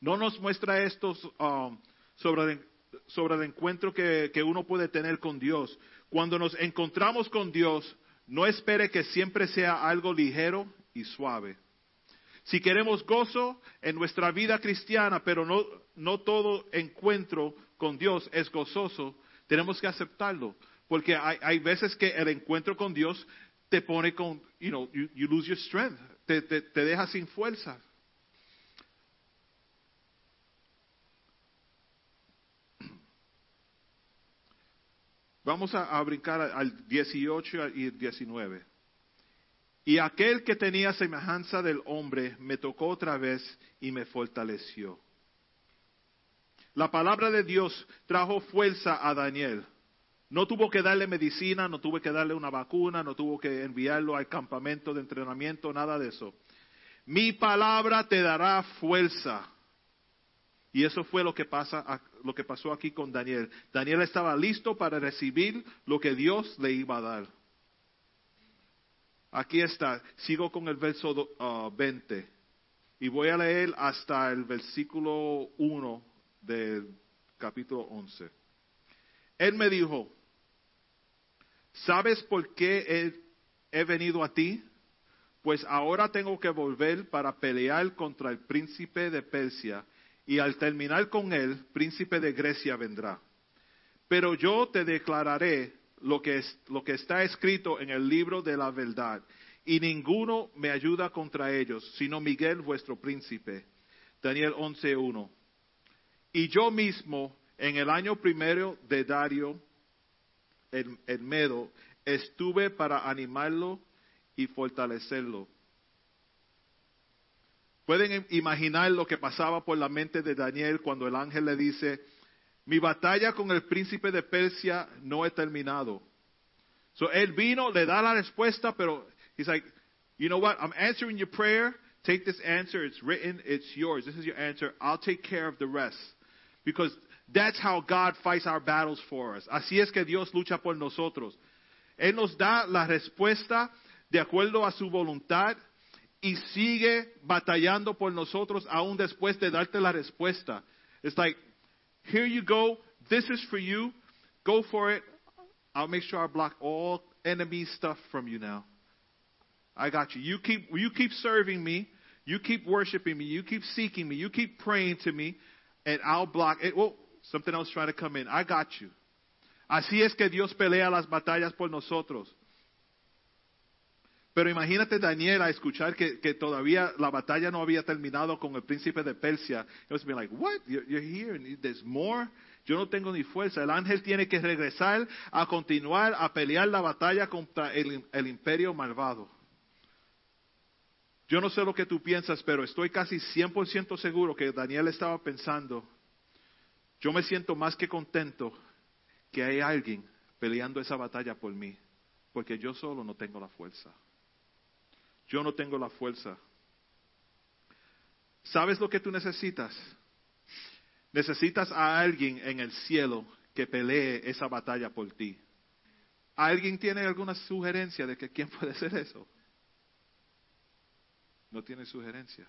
No nos muestra esto um, sobre, el, sobre el encuentro que, que uno puede tener con Dios. Cuando nos encontramos con Dios, no espere que siempre sea algo ligero y suave. Si queremos gozo en nuestra vida cristiana, pero no, no todo encuentro con Dios es gozoso, tenemos que aceptarlo. Porque hay, hay veces que el encuentro con Dios te pone con, you know, you, you lose your strength, te, te, te deja sin fuerza. Vamos a, a brincar al 18 y 19. Y aquel que tenía semejanza del hombre me tocó otra vez y me fortaleció. La palabra de Dios trajo fuerza a Daniel. No tuvo que darle medicina, no tuvo que darle una vacuna, no tuvo que enviarlo al campamento de entrenamiento, nada de eso. Mi palabra te dará fuerza. Y eso fue lo que, pasa, lo que pasó aquí con Daniel. Daniel estaba listo para recibir lo que Dios le iba a dar. Aquí está, sigo con el verso uh, 20 y voy a leer hasta el versículo 1 del capítulo 11. Él me dijo, ¿sabes por qué he venido a ti? Pues ahora tengo que volver para pelear contra el príncipe de Persia y al terminar con él, príncipe de Grecia vendrá. Pero yo te declararé lo que, es, lo que está escrito en el libro de la verdad, y ninguno me ayuda contra ellos, sino Miguel vuestro príncipe. Daniel 11.1. Y yo mismo, en el año primero de Dario, el, el Medo, estuve para animarlo y fortalecerlo. Pueden imaginar lo que pasaba por la mente de Daniel cuando el ángel le dice, Mi batalla con el príncipe de Persia no he terminado. So él vino, le da la respuesta, pero he's like, you know what? I'm answering your prayer. Take this answer. It's written. It's yours. This is your answer. I'll take care of the rest. Because that's how God fights our battles for us. Así es que Dios lucha por nosotros. Él nos da la respuesta de acuerdo a su voluntad y sigue batallando por nosotros aún después de darte la respuesta. It's like, here you go. This is for you. Go for it. I'll make sure I block all enemy stuff from you now. I got you. You keep you keep serving me. You keep worshiping me. You keep seeking me. You keep praying to me, and I'll block it. Oh, something else trying to come in. I got you. Así es que Dios pelea las batallas por nosotros. Pero imagínate Daniel a escuchar que, todavía la batalla no había terminado con el príncipe de Persia. It was like, what? You're, you're here and there's more? Yo no tengo ni fuerza. El ángel tiene que regresar a continuar a pelear la batalla contra el, el imperio malvado. Yo no sé lo que tú piensas, pero estoy casi 100% seguro que Daniel estaba pensando, yo me siento más que contento que hay alguien peleando esa batalla por mí, porque yo solo no tengo la fuerza. Yo no tengo la fuerza. ¿Sabes lo que tú necesitas? Necesitas a alguien en el cielo que pelee esa batalla por ti. ¿Alguien tiene alguna sugerencia de que quién puede ser eso? No tiene sugerencia.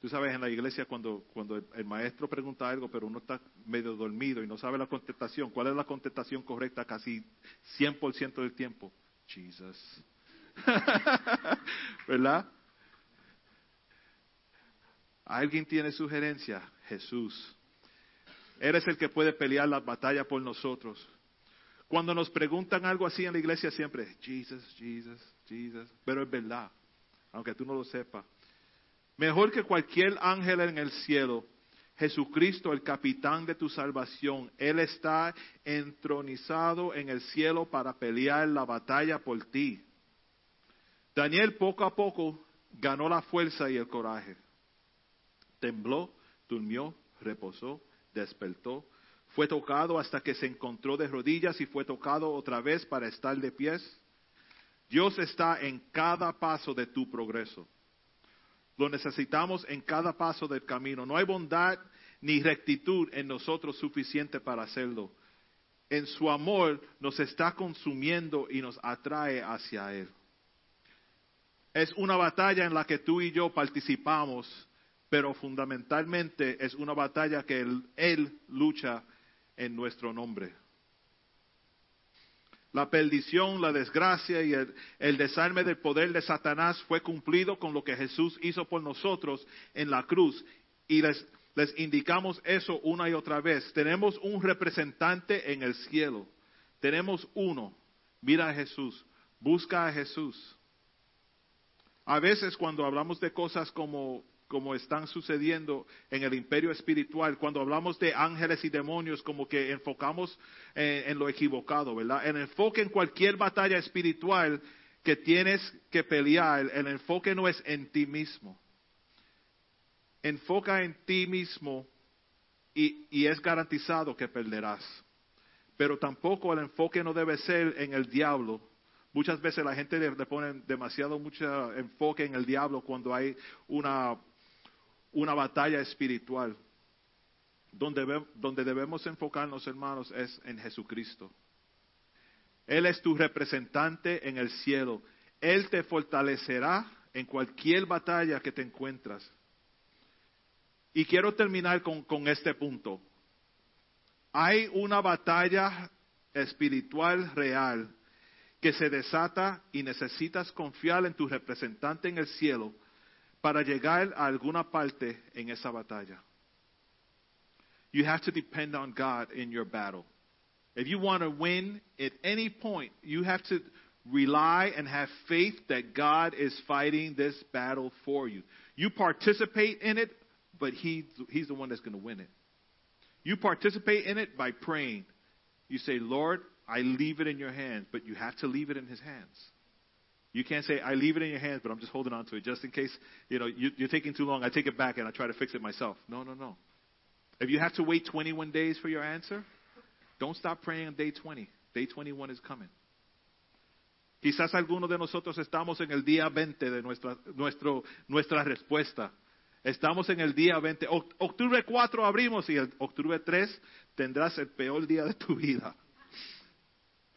Tú sabes, en la iglesia cuando, cuando el maestro pregunta algo, pero uno está medio dormido y no sabe la contestación, ¿cuál es la contestación correcta casi 100% del tiempo? Jesus. ¿Verdad? ¿Alguien tiene sugerencia? Jesús. Eres el que puede pelear la batalla por nosotros. Cuando nos preguntan algo así en la iglesia siempre, Jesus, Jesus, Jesus, pero es verdad, aunque tú no lo sepas. Mejor que cualquier ángel en el cielo, Jesucristo, el capitán de tu salvación, Él está entronizado en el cielo para pelear la batalla por ti. Daniel poco a poco ganó la fuerza y el coraje. Tembló, durmió, reposó, despertó, fue tocado hasta que se encontró de rodillas y fue tocado otra vez para estar de pies. Dios está en cada paso de tu progreso. Lo necesitamos en cada paso del camino. No hay bondad ni rectitud en nosotros suficiente para hacerlo. En su amor nos está consumiendo y nos atrae hacia Él. Es una batalla en la que tú y yo participamos, pero fundamentalmente es una batalla que Él, lucha en nuestro nombre. La perdición, la desgracia y el, desarme del poder de Satanás fue cumplido con lo que Jesús hizo por nosotros en la cruz. Y les indicamos eso una y otra vez. Tenemos un representante en el cielo. Tenemos uno. Mira a Jesús. Busca a Jesús. A veces cuando hablamos de cosas como como están sucediendo en el imperio espiritual, cuando hablamos de ángeles y demonios, como que enfocamos en, en, lo equivocado, ¿verdad? El enfoque en cualquier batalla espiritual que tienes que pelear, el enfoque no es en ti mismo. Enfoca en ti mismo y, y es garantizado que perderás. Pero tampoco el enfoque no debe ser en el diablo, Muchas veces la gente le, pone demasiado mucho enfoque en el diablo cuando hay una, una batalla espiritual. Donde, donde debemos enfocarnos, hermanos, es en Jesucristo. Él es tu representante en el cielo. Él te fortalecerá en cualquier batalla que te encuentras. Y quiero terminar con, con este punto. Hay una batalla espiritual real que se desata y necesitas confiar en tu representante en el cielo para llegar a alguna parte en esa batalla. You have to depend on God in your battle. If you want to win at any point, you have to rely and have faith that God is fighting this battle for you. You participate in it, but he, He's the one that's going to win it. You participate in it by praying. You say, Lord, I leave it in your hands, but you have to leave it in his hands. You can't say, I leave it in your hands, but I'm just holding on to it just in case, you know, you, you're taking too long. I take it back and I try to fix it myself. No, no, no. If you have to wait 21 days for your answer, don't stop praying on day 20. Day 21 is coming. Quizás algunos de nosotros estamos en el día 20 de nuestra, nuestro, nuestra respuesta. Estamos en el día 20. Oc- Octubre 4 abrimos y el octubre 3 tendrás el peor día de tu vida.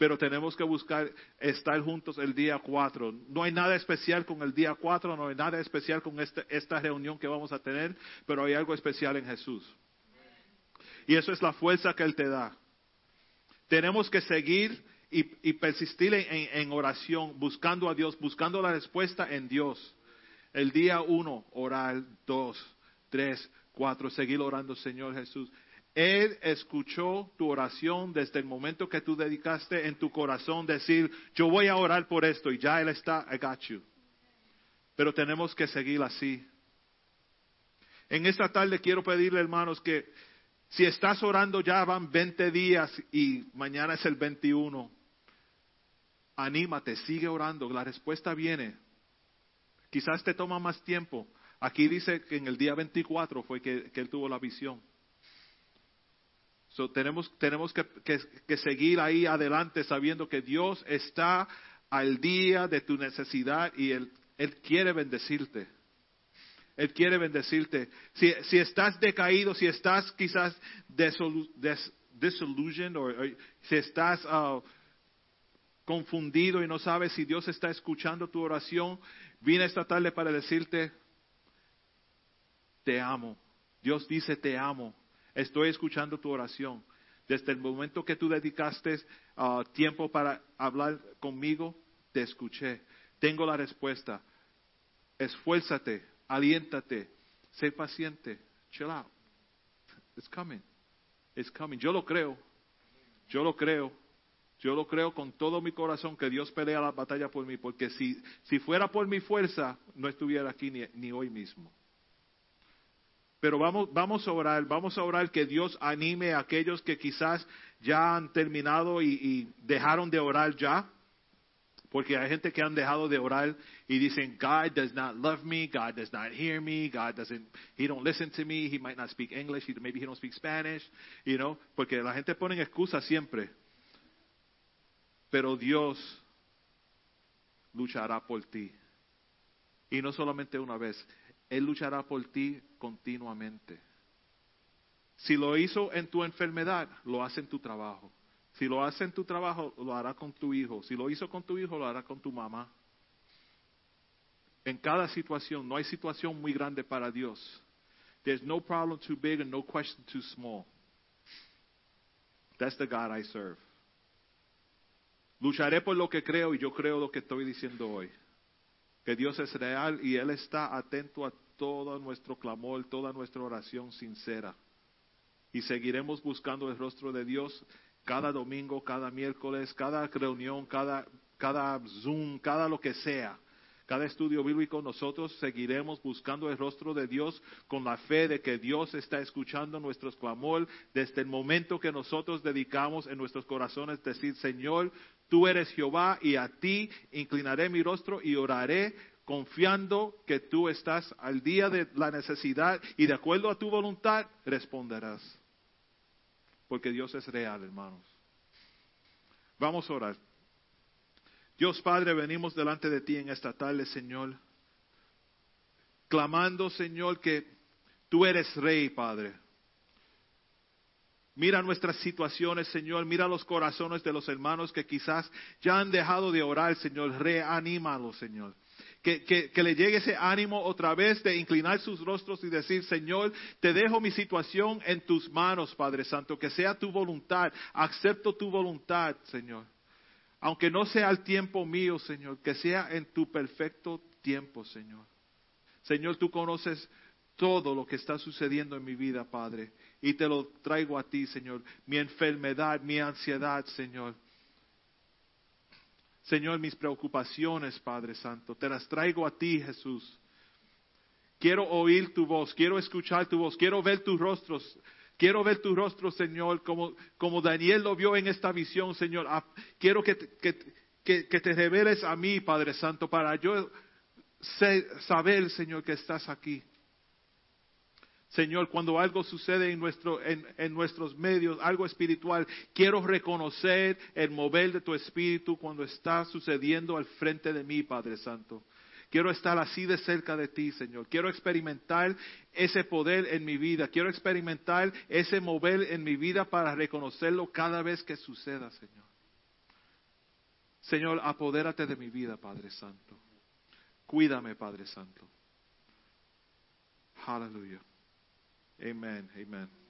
Pero tenemos que buscar estar juntos el día 4. No hay nada especial con el día 4, no hay nada especial con este- esta reunión que vamos a tener, pero hay algo especial en Jesús. Y eso es la fuerza que Él te da. Tenemos que seguir y, persistir en, en- oración, buscando a Dios, buscando la respuesta en Dios. El día uno, orar, dos, tres, cuatro, seguir orando, Señor Jesús. Él escuchó tu oración desde el momento que tú dedicaste en tu corazón decir, yo voy a orar por esto y ya Él está, I got you. Pero tenemos que seguir así. En esta tarde quiero pedirle, hermanos, que si estás orando ya van 20 días y mañana es el 21, anímate, sigue orando, la respuesta viene. Quizás te toma más tiempo. Aquí dice que en el día 24 fue que, que él tuvo la visión. So, tenemos tenemos que, que- seguir ahí adelante sabiendo que Dios está al día de tu necesidad y Él, él quiere bendecirte. Él quiere bendecirte. Si, si estás decaído, si estás quizás disillusioned o si estás ah, confundido y no sabes si Dios está escuchando tu oración, vine esta tarde para decirte, te amo. Dios dice, te amo. Estoy escuchando tu oración. Desde el momento que tú dedicaste ah, tiempo para hablar conmigo, te escuché. Tengo la respuesta. Esfuérzate, aliéntate, sé paciente, chill out. It's coming. It's coming. Yo lo creo. Yo lo creo. Yo lo creo con todo mi corazón que Dios pelea la batalla por mí, porque si, si fuera por mi fuerza, no estuviera aquí ni, ni hoy mismo. Pero vamos, a orar, vamos a orar que Dios anime a aquellos que quizás ya han terminado y, y dejaron de orar ya. Porque hay gente que han dejado de orar y dicen, God does not love me, God does not hear me, God doesn't, He don't listen to me, He might not speak English, he, maybe He don't speak Spanish, you know, porque la gente pone excusas siempre. Pero Dios luchará por ti. Y no solamente una vez, Él luchará por ti continuamente. Si lo hizo en tu enfermedad, lo hace en tu trabajo. Si lo hace en tu trabajo, lo hará con tu hijo. Si lo hizo con tu hijo, lo hará con tu mamá. En cada situación, no hay situación muy grande para Dios. There's no problem too big and no question too small. That's the God I serve. Lucharé por lo que creo y yo creo lo que estoy diciendo hoy. Que Dios es real y Él está atento a todo nuestro clamor, toda nuestra oración sincera. Y seguiremos buscando el rostro de Dios cada domingo, cada miércoles, cada reunión, cada, cada Zoom, cada lo que sea. Cada estudio bíblico nosotros seguiremos buscando el rostro de Dios con la fe de que Dios está escuchando nuestros clamor desde el momento que nosotros dedicamos en nuestros corazones decir, Señor, tú eres Jehová y a ti inclinaré mi rostro y oraré confiando que tú estás al día de la necesidad y de acuerdo a tu voluntad responderás. Porque Dios es real, hermanos. Vamos a orar. Dios Padre, venimos delante de ti en esta tarde, Señor, clamando, Señor, que tú eres rey, Padre. Mira nuestras situaciones, Señor. Mira los corazones de los hermanos que quizás ya han dejado de orar, Señor. Reanímalos, Señor. Que, que, que, le llegue ese ánimo otra vez de inclinar sus rostros y decir, Señor, te dejo mi situación en tus manos, Padre Santo, que sea tu voluntad, acepto tu voluntad, Señor. Aunque no sea el tiempo mío, Señor, que sea en tu perfecto tiempo, Señor. Señor, tú conoces todo lo que está sucediendo en mi vida, Padre, y te lo traigo a ti, Señor. Mi enfermedad, mi ansiedad, Señor. Señor, mis preocupaciones, Padre Santo, te las traigo a ti, Jesús. Quiero oír tu voz, quiero escuchar tu voz, quiero ver tus rostros, quiero ver tu rostro, Señor, como, como Daniel lo vio en esta visión, Señor. Ah, quiero que, que, que, te reveles a mí, Padre Santo, para yo saber, Señor, que estás aquí. Señor, cuando algo sucede en, nuestros medios, algo espiritual, quiero reconocer el mover de tu espíritu cuando está sucediendo al frente de mí, Padre Santo. Quiero estar así de cerca de ti, Señor. Quiero experimentar ese poder en mi vida. Quiero experimentar ese mover en mi vida para reconocerlo cada vez que suceda, Señor. Señor, apodérate de mi vida, Padre Santo. Cuídame, Padre Santo. Hallelujah. Amen. Amen.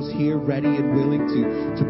Here, ready and willing to, to